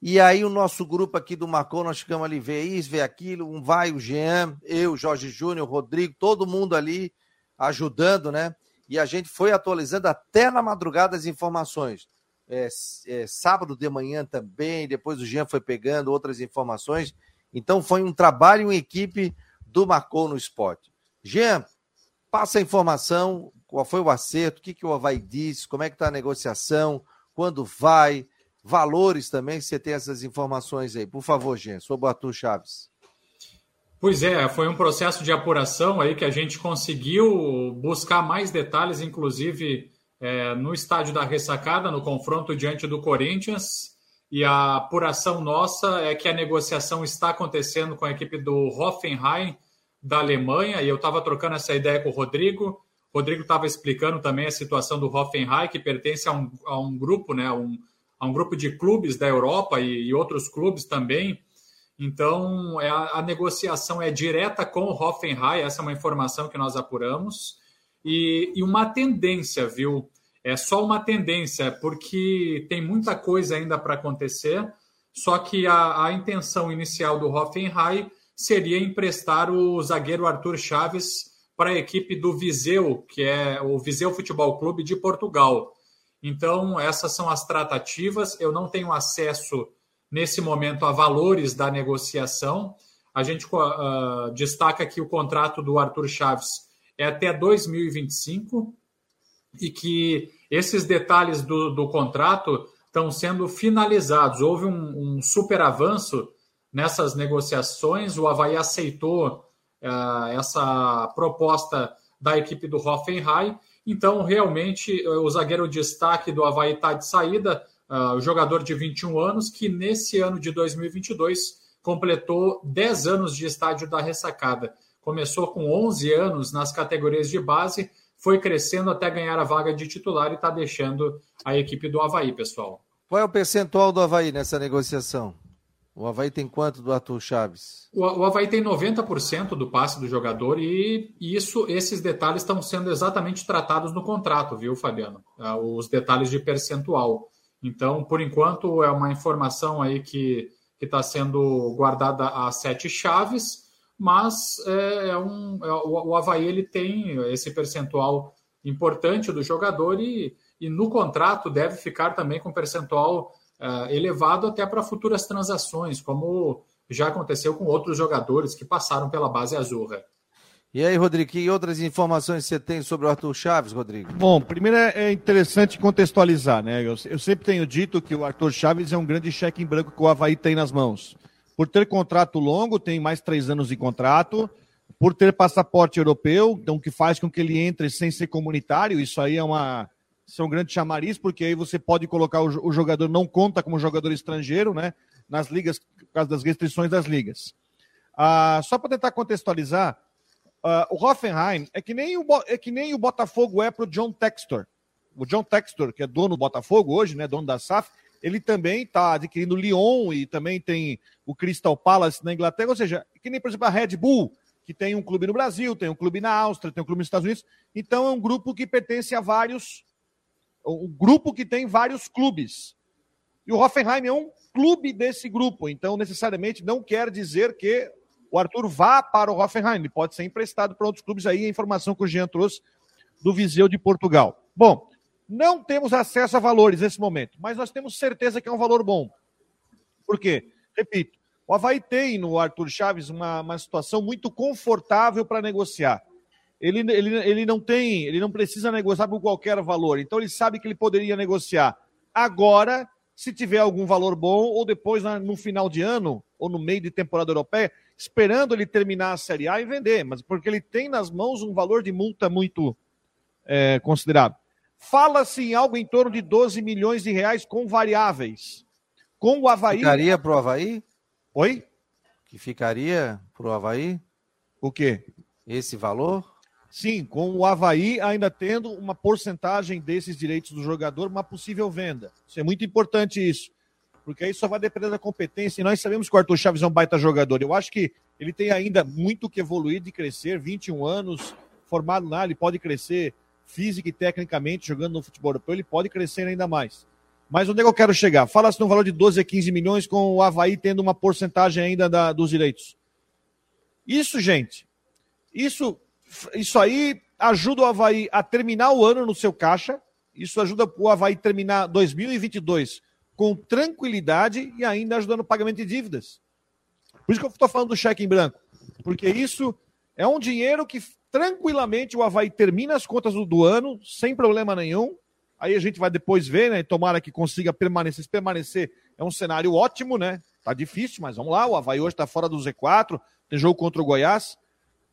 A: E aí o nosso grupo aqui do Marcou, nós ficamos ali, vê isso, vê aquilo, um vai, o Jean, eu, Jorge Júnior, Rodrigo, todo mundo ali ajudando, né? E a gente foi atualizando até na madrugada as informações é, é, sábado de manhã também, depois o Jean foi pegando outras informações. Então foi um trabalho em equipe do Marcou no Esporte. Jean, passa a informação, qual foi o acerto, o que, que o Havaí disse, como é que está a negociação, quando vai, valores também, você tem essas informações aí. Por favor, Jean, sobre o Arthur Chaves.
E: Pois é, foi um processo de apuração aí que a gente conseguiu buscar mais detalhes, inclusive é, no estádio da ressacada, no confronto diante do Corinthians. E a apuração nossa é que a negociação está acontecendo com a equipe do Hoffenheim da Alemanha. E eu estava trocando essa ideia com o Rodrigo. O Rodrigo estava explicando também a situação do Hoffenheim, que pertence a um, a um grupo, né, um, a um grupo de clubes da Europa e, e outros clubes também. Então, é a, a, negociação é direta com o Hoffenheim, essa é uma informação que nós apuramos e, e uma tendência, viu? É só uma tendência, porque tem muita coisa ainda para acontecer. só que a, a intenção inicial do Hoffenheim seria emprestar o zagueiro Arthur Chaves para a equipe do Viseu, que é o Viseu Futebol Clube de Portugal. Então, essas são as tratativas. Eu não tenho acesso nesse momento a valores da negociação. A gente uh, destaca que o contrato do Arthur Chaves é até 2025 e que esses detalhes do, do contrato estão sendo finalizados. Houve um, um super avanço nessas negociações. O Havaí aceitou uh, essa proposta da equipe do Hoffenheim. Então, realmente, o zagueiro destaque do Havaí está de saída, uh, o jogador de 21 anos, que nesse ano de 2022 completou 10 anos de estádio da ressacada. Começou com 11 anos nas categorias de base, foi crescendo até ganhar a vaga de titular e está deixando a equipe do Havaí, pessoal.
A: Qual é o percentual do Havaí nessa negociação? O Havaí tem quanto do Arthur Chaves?
E: O, o Havaí tem 90% do passe do jogador e, isso, esses detalhes estão sendo exatamente tratados no contrato, viu, Fabiano? Ah, os detalhes de percentual. Então, por enquanto, é uma informação aí que está sendo guardada a sete chaves, mas é, é um, é, o, o Havaí ele tem esse percentual importante do jogador e, e no contrato deve ficar também com percentual uh, elevado até para futuras transações, como já aconteceu com outros jogadores que passaram pela base azurra.
A: E aí, Rodrigo, que outras informações você tem sobre o Arthur Chaves, Rodrigo?
B: Bom, primeiro é interessante contextualizar, né? Eu, eu, sempre tenho dito que o Arthur Chaves é um grande cheque em branco que o Havaí tem nas mãos. Por ter contrato longo, tem mais três anos de contrato, por ter passaporte europeu, então que faz com que ele entre sem ser comunitário, isso aí é uma, são um grande chamariz, porque aí você pode colocar o, o, jogador, não conta como jogador estrangeiro, né? Nas ligas, por causa das restrições das ligas. Ah, só para tentar contextualizar, ah, o Hoffenheim é que, nem o, é que nem o Botafogo é para o John Textor. O John Textor, que é dono do Botafogo hoje, né? Dono da SAF, ele também está adquirindo o Lyon e também tem o Crystal Palace na Inglaterra, ou seja, que nem, por exemplo, a Red Bull, que tem um clube no Brasil, tem um clube na Áustria, tem um clube nos Estados Unidos. Então é um grupo que pertence a vários um grupo que tem vários clubes. E o Hoffenheim é um clube desse grupo, então necessariamente não quer dizer que o Arthur vá para o Hoffenheim, ele pode ser emprestado para outros clubes aí, a informação que o Jean trouxe do Viseu de Portugal. Bom, não temos acesso a valores nesse momento, mas nós temos certeza que é um valor bom. Por quê? Repito, o Havaí tem no Arthur Chaves uma, uma situação muito confortável para negociar ele, ele, ele não tem, ele não precisa negociar por qualquer valor. Então ele sabe que ele poderia negociar agora, se tiver algum valor bom, ou depois no final de ano, ou no meio de temporada europeia, esperando ele terminar a Série A e vender, mas porque ele tem nas mãos um valor de multa muito é, considerável. Fala-se em algo em torno de 12 milhões de reais com variáveis. Com o Havaí.
A: Ficaria para o Havaí?
B: Oi?
A: Que ficaria para o Havaí?
B: O quê?
A: Esse valor?
B: Sim, com o Havaí ainda tendo uma porcentagem desses direitos do jogador, uma possível venda. Isso é muito importante isso. Porque aí só vai depender da competência. E nós sabemos que o Arthur Chaves é um baita jogador. Eu acho que ele tem ainda muito que evoluir de crescer, 21 anos, formado lá, ele pode crescer física e tecnicamente, jogando no futebol europeu, ele pode crescer ainda mais. Mas onde é que eu quero chegar? Fala-se no valor de 12 a 15 milhões, com o Havaí tendo uma porcentagem ainda da, dos direitos. Isso, gente, isso isso aí ajuda o Havaí a terminar o ano no seu caixa. Isso ajuda o Havaí a terminar 2022 com tranquilidade e ainda ajudando o pagamento de dívidas. Por isso que eu estou falando do cheque em branco. Porque isso é um dinheiro que tranquilamente o Havaí termina as contas do, do ano, sem problema nenhum. Aí a gente vai depois ver, né? Tomara que consiga permanecer. Se permanecer, é um cenário ótimo, né? Tá difícil, mas vamos lá. O Havaí hoje está fora do Z4, tem jogo contra o Goiás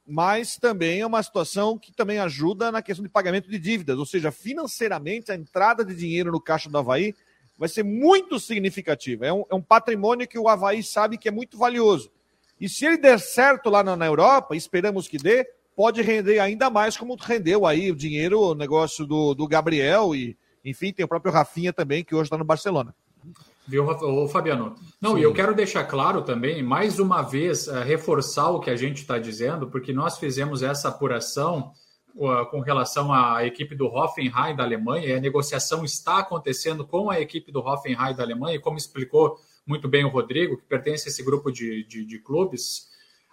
B: mas também é uma situação que também ajuda na questão de pagamento de dívidas, ou seja, financeiramente a entrada de dinheiro no caixa do Havaí vai ser muito significativa. É um, é um patrimônio que o Havaí sabe que é muito valioso. E se ele der certo lá na, na Europa, esperamos que dê, pode render ainda mais como rendeu aí o dinheiro, o negócio do, do Gabriel e, enfim, tem o próprio Rafinha também, que hoje está no Barcelona.
E: Viu, Fabiano? Não, e eu quero deixar claro também, mais uma vez, uh, reforçar o que a gente está dizendo, porque nós fizemos essa apuração com relação à equipe do Hoffenheim da Alemanha, e a negociação está acontecendo com a equipe do Hoffenheim da Alemanha, e como explicou muito bem o Rodrigo, que pertence a esse grupo de, de, de clubes,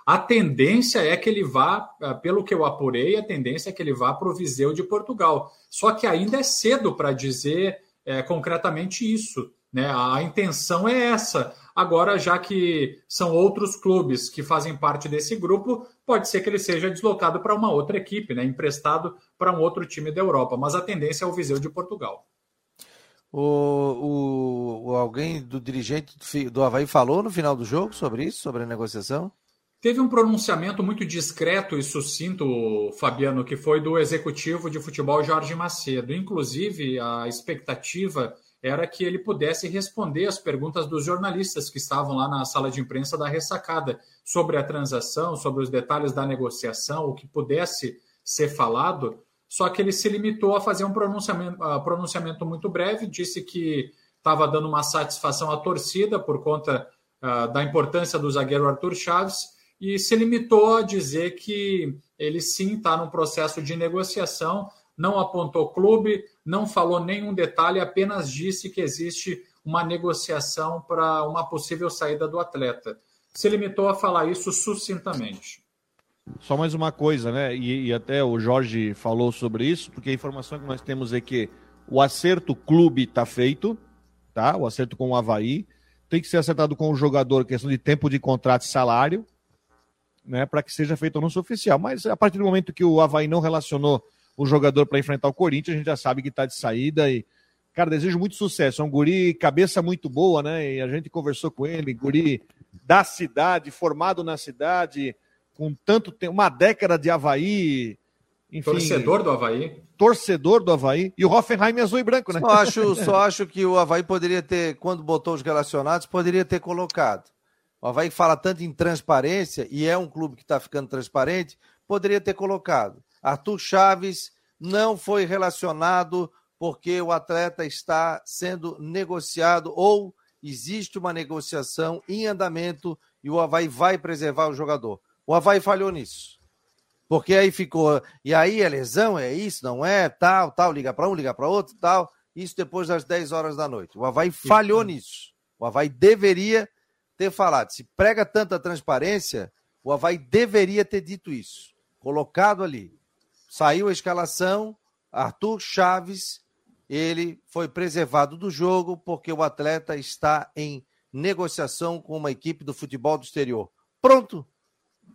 E: a tendência é que ele vá, ah, pelo que eu apurei, a tendência é que ele vá para o Viseu de Portugal. Só que ainda é cedo para dizer é, concretamente isso. Né? A intenção é essa. Agora, já que são outros clubes que fazem parte desse grupo, pode ser que ele seja deslocado para uma outra equipe, né? emprestado para um outro time da Europa. Mas a tendência é o Viseu de Portugal.
A: O, o, alguém do dirigente do Havaí falou no final do jogo sobre isso, sobre a negociação?
E: Teve um pronunciamento muito discreto e sucinto, Fabiano, que foi do executivo de futebol Jorge Macedo. Inclusive, a expectativa era que ele pudesse responder as perguntas dos jornalistas que estavam lá na sala de imprensa da ressacada sobre a transação, sobre os detalhes da negociação, o que pudesse ser falado. Só que ele se limitou a fazer um pronunciamento, uh, pronunciamento muito breve, disse que estava dando uma satisfação à torcida por conta uh, da importância do zagueiro Arthur Chaves e se limitou a dizer que ele sim está num processo de negociação não apontou clube, não falou nenhum detalhe, apenas disse que existe uma negociação para uma possível saída do atleta. Se limitou a falar isso sucintamente.
B: Só mais uma coisa, né? E, e, até o Jorge falou sobre isso, porque a informação que nós temos é que o acerto clube está feito, tá? O acerto com o Havaí. Tem que ser acertado com o jogador, questão de tempo de contrato e salário, né? Para que seja feito o anúncio oficial. Mas a partir do momento que o Havaí não relacionou o jogador para enfrentar o Corinthians, a gente já sabe que está de saída e, cara, desejo muito sucesso. É um guri cabeça muito boa, né? E a gente conversou com ele, guri da cidade, formado na cidade, com tanto tempo, uma década de Havaí.
E: Enfim, torcedor do Havaí.
B: Torcedor do Havaí. E o Hoffenheim é azul e branco, né?
A: Só acho, só acho que o Havaí poderia ter, quando botou os relacionados, poderia ter colocado. O Havaí fala tanto em transparência, e é um clube que está ficando transparente, poderia ter colocado. Arthur Chaves não foi relacionado porque o atleta está sendo negociado ou existe uma negociação em andamento e o Havaí vai preservar o jogador. O Havaí falhou nisso. Porque aí ficou. E aí é lesão, é isso, não é? Tal, tal, liga para um, liga para outro, tal. Isso depois das 10 horas da noite. O Havaí falhou nisso. O Havaí deveria ter falado. Se prega tanta transparência, o Havaí deveria ter dito isso. Colocado ali. Saiu a escalação, Arthur Chaves, ele foi preservado do jogo porque o atleta está em negociação com uma equipe do futebol do exterior. Pronto.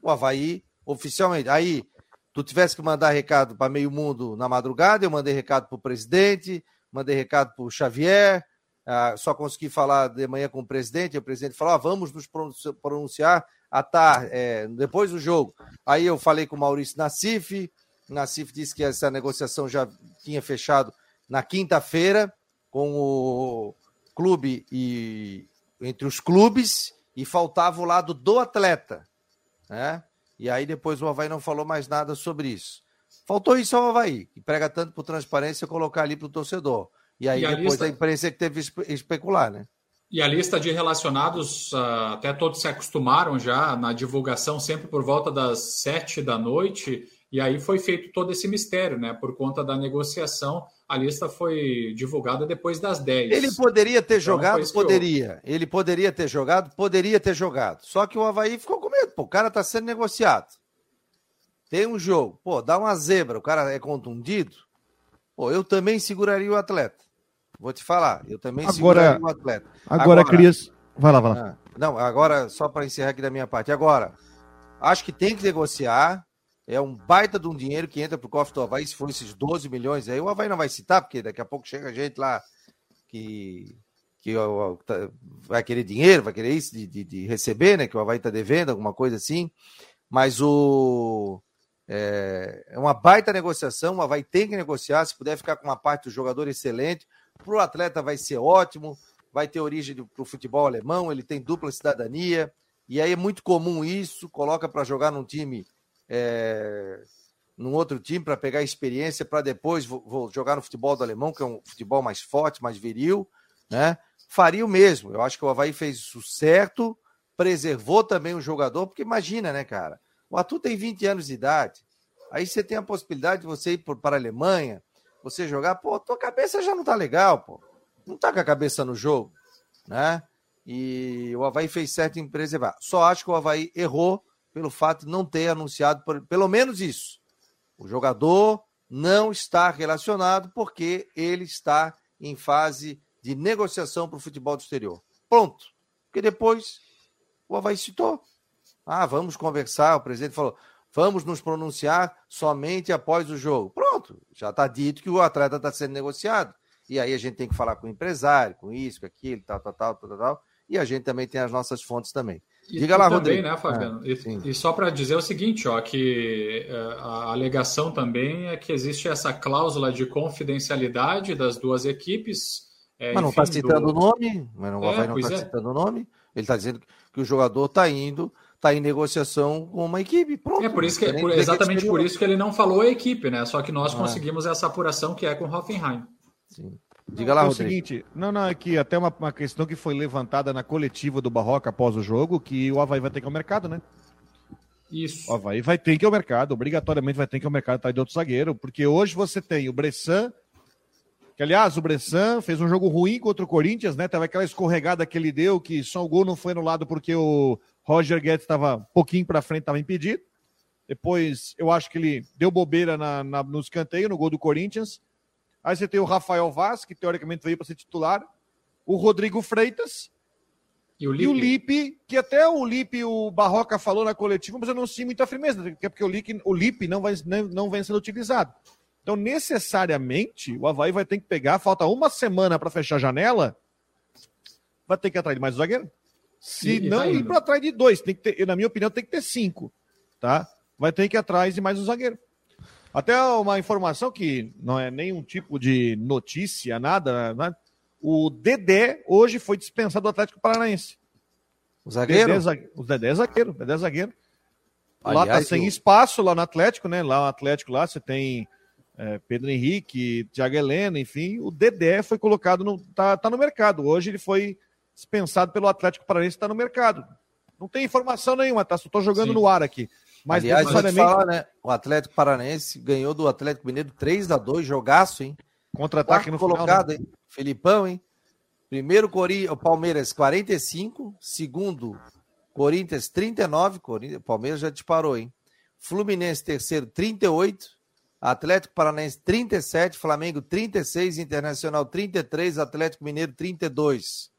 A: O Havaí, oficialmente. Aí, tu tivesse que mandar recado para meio mundo na madrugada, eu mandei recado para o presidente, mandei recado para o Xavier, ah, só consegui falar de manhã com o presidente, o presidente falou, ah, vamos nos pronunciar à tarde, é, depois do jogo. Aí eu falei com o Maurício Nassif, Nassif disse que essa negociação já tinha fechado na quinta-feira com o clube e entre os clubes e faltava o lado do atleta, né? E aí depois o Havaí não falou mais nada sobre isso. Faltou isso ao Havaí, que prega tanto por transparência colocar ali para o torcedor. E aí e depois a, lista... a imprensa que teve especular, né?
E: E a lista de relacionados, ah, até todos se acostumaram já na divulgação, sempre por volta das sete da noite. E aí foi feito todo esse mistério, né? Por conta da negociação, a lista foi divulgada depois das 10.
A: Ele poderia ter então, jogado? Poderia. Ele poderia ter jogado? Poderia ter jogado. Só que o Havaí ficou com medo. Pô, o cara tá sendo negociado. Tem um jogo. Pô, dá uma zebra, o cara é contundido. Pô, eu também seguraria o atleta. Vou te falar, eu também
B: agora, o atleta. Agora, agora Cris. Vai lá, vai lá.
A: Ah, não, agora, só para encerrar aqui da minha parte. Agora, acho que tem que negociar é um baita de um dinheiro que entra para o cofre do Havaí, se for esses 12 milhões aí. O Havaí não vai citar, porque daqui a pouco chega gente lá que, que tá, vai querer dinheiro, vai querer isso de, de, de receber, né? Que o Havaí está devendo, alguma coisa assim. Mas o. É, é uma baita negociação, o Havaí tem que negociar. Se puder ficar com uma parte do jogador excelente, para o atleta vai ser ótimo, vai ter origem para o futebol alemão, ele tem dupla cidadania, e aí é muito comum isso, coloca para jogar num time é, num outro time para pegar experiência para depois vou, vou, jogar no futebol do alemão, que é um futebol mais forte, mais viril, né? Faria o mesmo. Eu acho que o Havaí fez isso certo, preservou também o jogador, porque imagina, né, cara? O Atu tem 20 anos de idade. Aí você tem a possibilidade de você ir para a Alemanha, você jogar, pô, tua cabeça já não tá legal, pô. Não tá com a cabeça no jogo, né? E o Havaí fez certo em preservar. Só acho que o Havaí errou pelo fato de não ter anunciado, por, pelo menos isso. O jogador não está relacionado porque ele está em fase de negociação para o futebol do exterior. Pronto. Porque depois o Havaí citou. Ah, vamos conversar. O presidente falou: vamos nos pronunciar somente após o jogo. Pronto, já está dito que o atleta está sendo negociado. E aí a gente tem que falar com o empresário, com isso, com aquilo, tal, tal, tal, tal, tal. E a gente também tem as nossas fontes também.
E: E Diga lá, também, Rodrigo. né, Fabiano? É, e, e, só para dizer o seguinte, ó, que é, a alegação também é que existe essa cláusula de confidencialidade das duas equipes.
A: É, mas não está citando o do... nome, mas não, é, não está é. citando o nome. Ele está dizendo que o jogador está indo, está em negociação com uma equipe. Pronto.
E: É por isso que, é por, exatamente por isso que ele não falou a equipe, né? Só que nós ah. conseguimos essa apuração que é com o Hoffenheim.
B: Sim. Diga lá, é o seguinte, não, não, é que até uma, uma, questão que foi levantada na coletiva do Barroca após o jogo, que o Havaí vai ter que ir ao mercado, né?
E: Isso.
B: O Havaí vai ter que ir ao mercado, obrigatoriamente vai ter que ir ao mercado atrás de outro zagueiro, porque hoje você tem o Bressan, que aliás, o Bressan fez um jogo ruim contra o Corinthians, né? Tava aquela escorregada que ele deu, que só o gol não foi anulado porque o Roger Guedes estava um pouquinho para frente, estava impedido. Depois, eu acho que ele deu bobeira na, na, no escanteio, no gol do Corinthians. Aí você tem o Rafael Vaz, que teoricamente veio para ser titular. O Rodrigo Freitas. E o, Lipe. e o Lipe, que até o Lipe, o Barroca falou na coletiva, mas eu não sinto muita firmeza, porque o Lipe, o Lipe não, vai, não vem sendo utilizado. Então, necessariamente, o Havaí vai ter que pegar, falta uma semana para fechar a janela, vai ter que de mais zagueiro. Se e, não, tá ir para trás de dois. Tem que ter, na minha opinião, tem que ter cinco. Tá? Vai ter que ir atrás de mais um zagueiro. Até uma informação que não é nenhum tipo de notícia, nada, né? O Dedé hoje foi dispensado do Atlético Paranaense.
A: O zagueiro?
B: Dedé, o Dedé é zagueiro, Dedé é zagueiro. Aliás, lá tá sem eu... espaço lá no Atlético, né? Lá no Atlético lá você tem é, Pedro Henrique, Thiago Helena, enfim. O Dedé foi colocado no. tá, tá no mercado. Hoje ele foi dispensado pelo Atlético Paranaense, está no mercado. Não tem informação nenhuma, tá? Só tô jogando Sim. no ar aqui.
A: Mas Aliás, necessariamente... falar, né? O Atlético Paranense ganhou do Atlético Mineiro 3 a 2 jogaço, hein?
B: Contra-ataque no
A: colocado, final, né? hein? Filipão, hein? Primeiro o Palmeiras 45, segundo Corinthians 39, Corinthians, Palmeiras já disparou, hein? Fluminense terceiro 38, Atlético Paranaense 37, Flamengo 36, Internacional 33, Atlético Mineiro 32.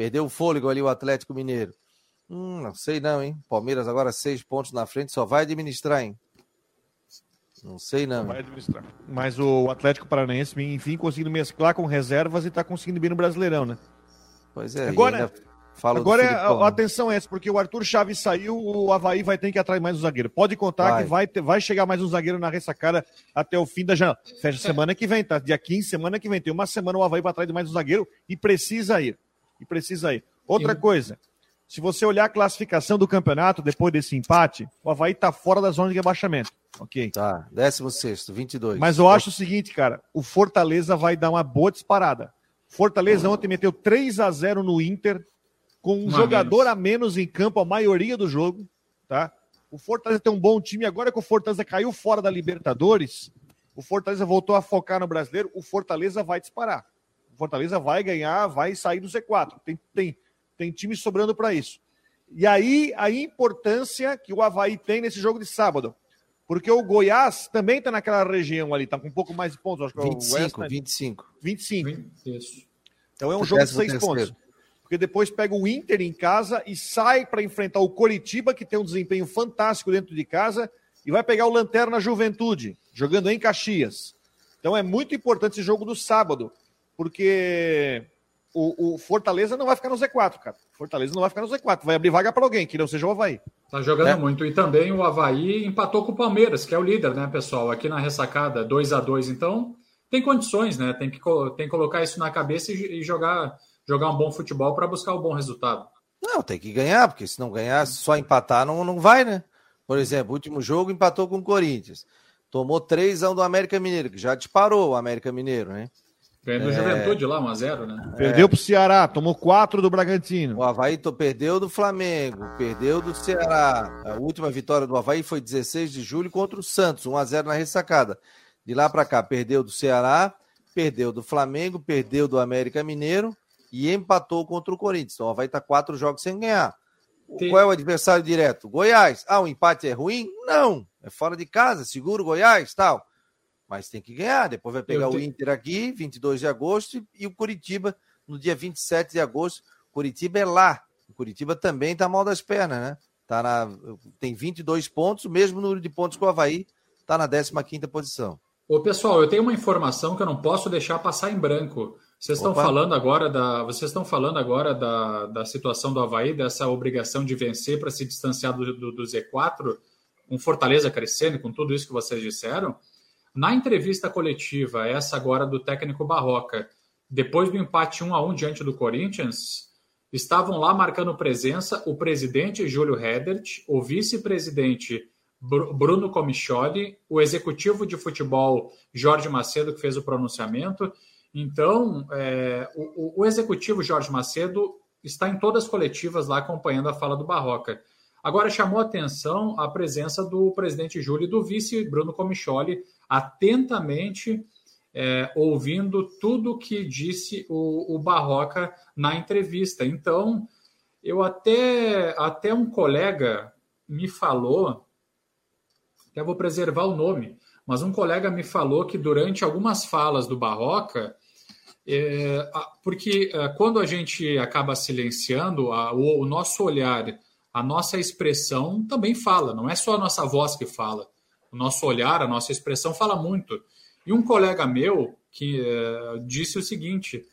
A: Perdeu o fôlego ali o Atlético Mineiro. Hum, não sei não, hein? Palmeiras agora seis pontos na frente, só vai administrar, hein? Não sei não. Vai administrar.
B: Mas o Atlético Paranaense, enfim, conseguindo mesclar com reservas e está conseguindo vir no Brasileirão, né?
A: Pois é.
B: Agora, agora é, atenção é essa, porque o Arthur Chaves saiu, o Havaí vai ter que atrair mais um zagueiro. Pode contar vai. que vai, ter, vai chegar mais um zagueiro na ressacada até o fim da janela. Fecha semana que vem, tá? Dia 15, semana que vem. Tem uma semana o Havaí vai atrás de mais um zagueiro e precisa ir. E precisa ir. Outra Sim. coisa, se você olhar a classificação do campeonato depois desse empate, o Havaí está fora da zona de rebaixamento. Ok.
A: Tá, 16, 22.
B: Mas eu acho o seguinte, cara, o Fortaleza vai dar uma boa disparada. Fortaleza ontem meteu 3 a 0 no Inter, com um jogador a menos em campo a maioria do jogo, tá? O Fortaleza tem um bom time, agora que o Fortaleza caiu fora da Libertadores, o Fortaleza voltou a focar no brasileiro, o Fortaleza vai disparar. Fortaleza vai ganhar, vai sair do Z4. Tem, tem, tem time sobrando para isso. E aí a importância que o Havaí tem nesse jogo de sábado. Porque o Goiás também está naquela região ali, está com um pouco mais de pontos. Acho que
A: 25, é o West, né? 25.
B: 25. Isso. Então é um jogo de seis pontos. Porque depois pega o Inter em casa e sai para enfrentar o Coritiba, que tem um desempenho fantástico dentro de casa, e vai pegar o Lanterna Juventude, jogando em Caxias. Então é muito importante esse jogo do sábado, porque o, o, Fortaleza não vai ficar no Z4, cara. Fortaleza não vai ficar no Z4, vai abrir vaga para alguém, que não seja o Havaí.
E: Tá jogando é. muito. E também o Havaí empatou com o Palmeiras, que é o líder, né, pessoal? Aqui na ressacada, 2 a 2 Então, tem condições, né? Tem que, tem que colocar isso na cabeça e, e jogar, jogar um bom futebol para buscar o um bom resultado.
A: Não, tem que ganhar, porque se não ganhar, só empatar não, não vai, né? Por exemplo, último jogo empatou com o Corinthians. Tomou 3 a 1 do América Mineiro, que já disparou o América Mineiro, né?
E: Ganhou do é... Juventude lá, 1x0, né?
B: Perdeu é... pro Ceará, tomou 4 do Bragantino.
A: O Havaí perdeu do Flamengo, perdeu do Ceará. A última vitória do Havaí foi 16 de julho contra o Santos, 1x0 na ressacada. De lá para cá, perdeu do Ceará, perdeu do Flamengo, perdeu do América Mineiro e empatou contra o Corinthians. Então, vai estar quatro jogos sem ganhar.
E: Tem-
A: Qual é o adversário direto? Goiás. Ah, o empate é ruim? Não. É fora de casa, seguro Goiás, tal. Mas tem que ganhar. Depois vai pegar
E: Eu
A: o
E: tenho-
A: Inter aqui, 22 de agosto, e- o Curitiba no dia 27 de agosto. Curitiba é lá. O Curitiba também tá mal das pernas, né? Tá na, tem 22 pontos, o mesmo número de pontos que o Havaí, tá na 15ª posição.
E: Ô, pessoal, eu tenho uma informação que eu não posso deixar passar em branco. Vocês estão
A: Opa.
E: falando agora da, vocês estão falando agora da, da situação do Havaí, dessa obrigação de vencer para se distanciar do, do, do Z4, com Fortaleza crescendo, com tudo isso que vocês disseram. Na entrevista coletiva, essa agora do técnico Barroca, depois do empate 1 a 1 diante do Corinthians, estavam lá marcando presença o presidente Júlio Redert, o vice-presidente Bru- Bruno Comicholi, o executivo de futebol Jorge Macedo, que fez o pronunciamento. Então, é, o, o- executivo Jorge Macedo está em todas as coletivas lá acompanhando a fala do Barroca. Agora chamou a atenção a presença do presidente Júlio e do vice Bruno Comicholi atentamente é, ouvindo tudo que disse o, o Barroca na entrevista. Então, eu até, até um colega me falou, até vou preservar o nome, mas um colega me falou que durante algumas falas do Barroca, é, porque é, quando a gente acaba silenciando, a- o, o nosso olhar, a nossa expressão também fala, não é só a nossa voz que fala. O nosso olhar, a nossa expressão fala muito. E um colega meu que eh, disse o seguinte,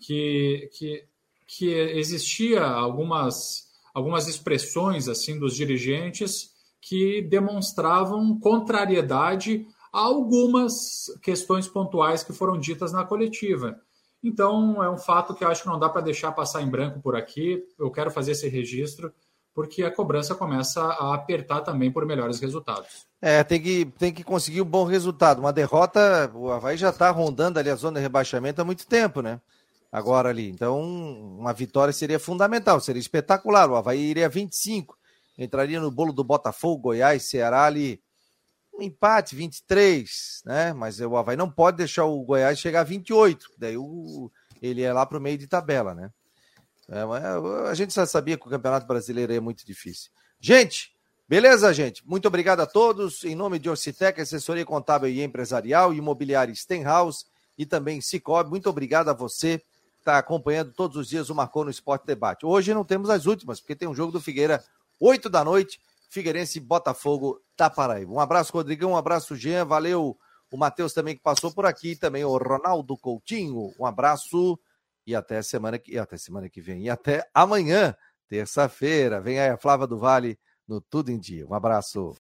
E: que, que, que existia algumas, algumas expressões assim dos dirigentes que demonstravam contrariedade a algumas questões pontuais que foram ditas na coletiva. Então, é um fato que eu acho que não dá para deixar passar em branco por aqui. Eu quero fazer esse registro, porque a cobrança começa a apertar também por melhores resultados.
A: É, tem que, tem que conseguir um bom resultado. Uma derrota, o Havaí já está rondando ali a zona de rebaixamento há muito tempo, né? Agora ali. Então, uma vitória seria fundamental, seria espetacular. O Havaí iria 25, entraria no bolo do Botafogo, Goiás, Ceará ali. Um empate, 23, né? Mas o Havaí não pode deixar o Goiás chegar a 28, daí o, ele é lá para o meio de tabela, né? É, mas a gente já sabia que o Campeonato Brasileiro é muito difícil. Gente, beleza, gente? Muito obrigado a todos. Em nome de Orcitec, assessoria contábil e empresarial, imobiliária Stenhouse e também Cicobi. Muito obrigado a você que está acompanhando todos os dias o Marcou no Esporte Debate. Hoje não temos as últimas, porque tem um jogo do Figueira, 8 da noite, Figueirense Botafogo da Paraíba. Um abraço, Rodrigão, um abraço, Jean, valeu o Matheus também que passou por aqui, também o Ronaldo Coutinho, um abraço e até semana que, até semana que vem, e até amanhã, terça-feira. Vem aí a Flávia do Vale no Tudo em Dia. Um abraço.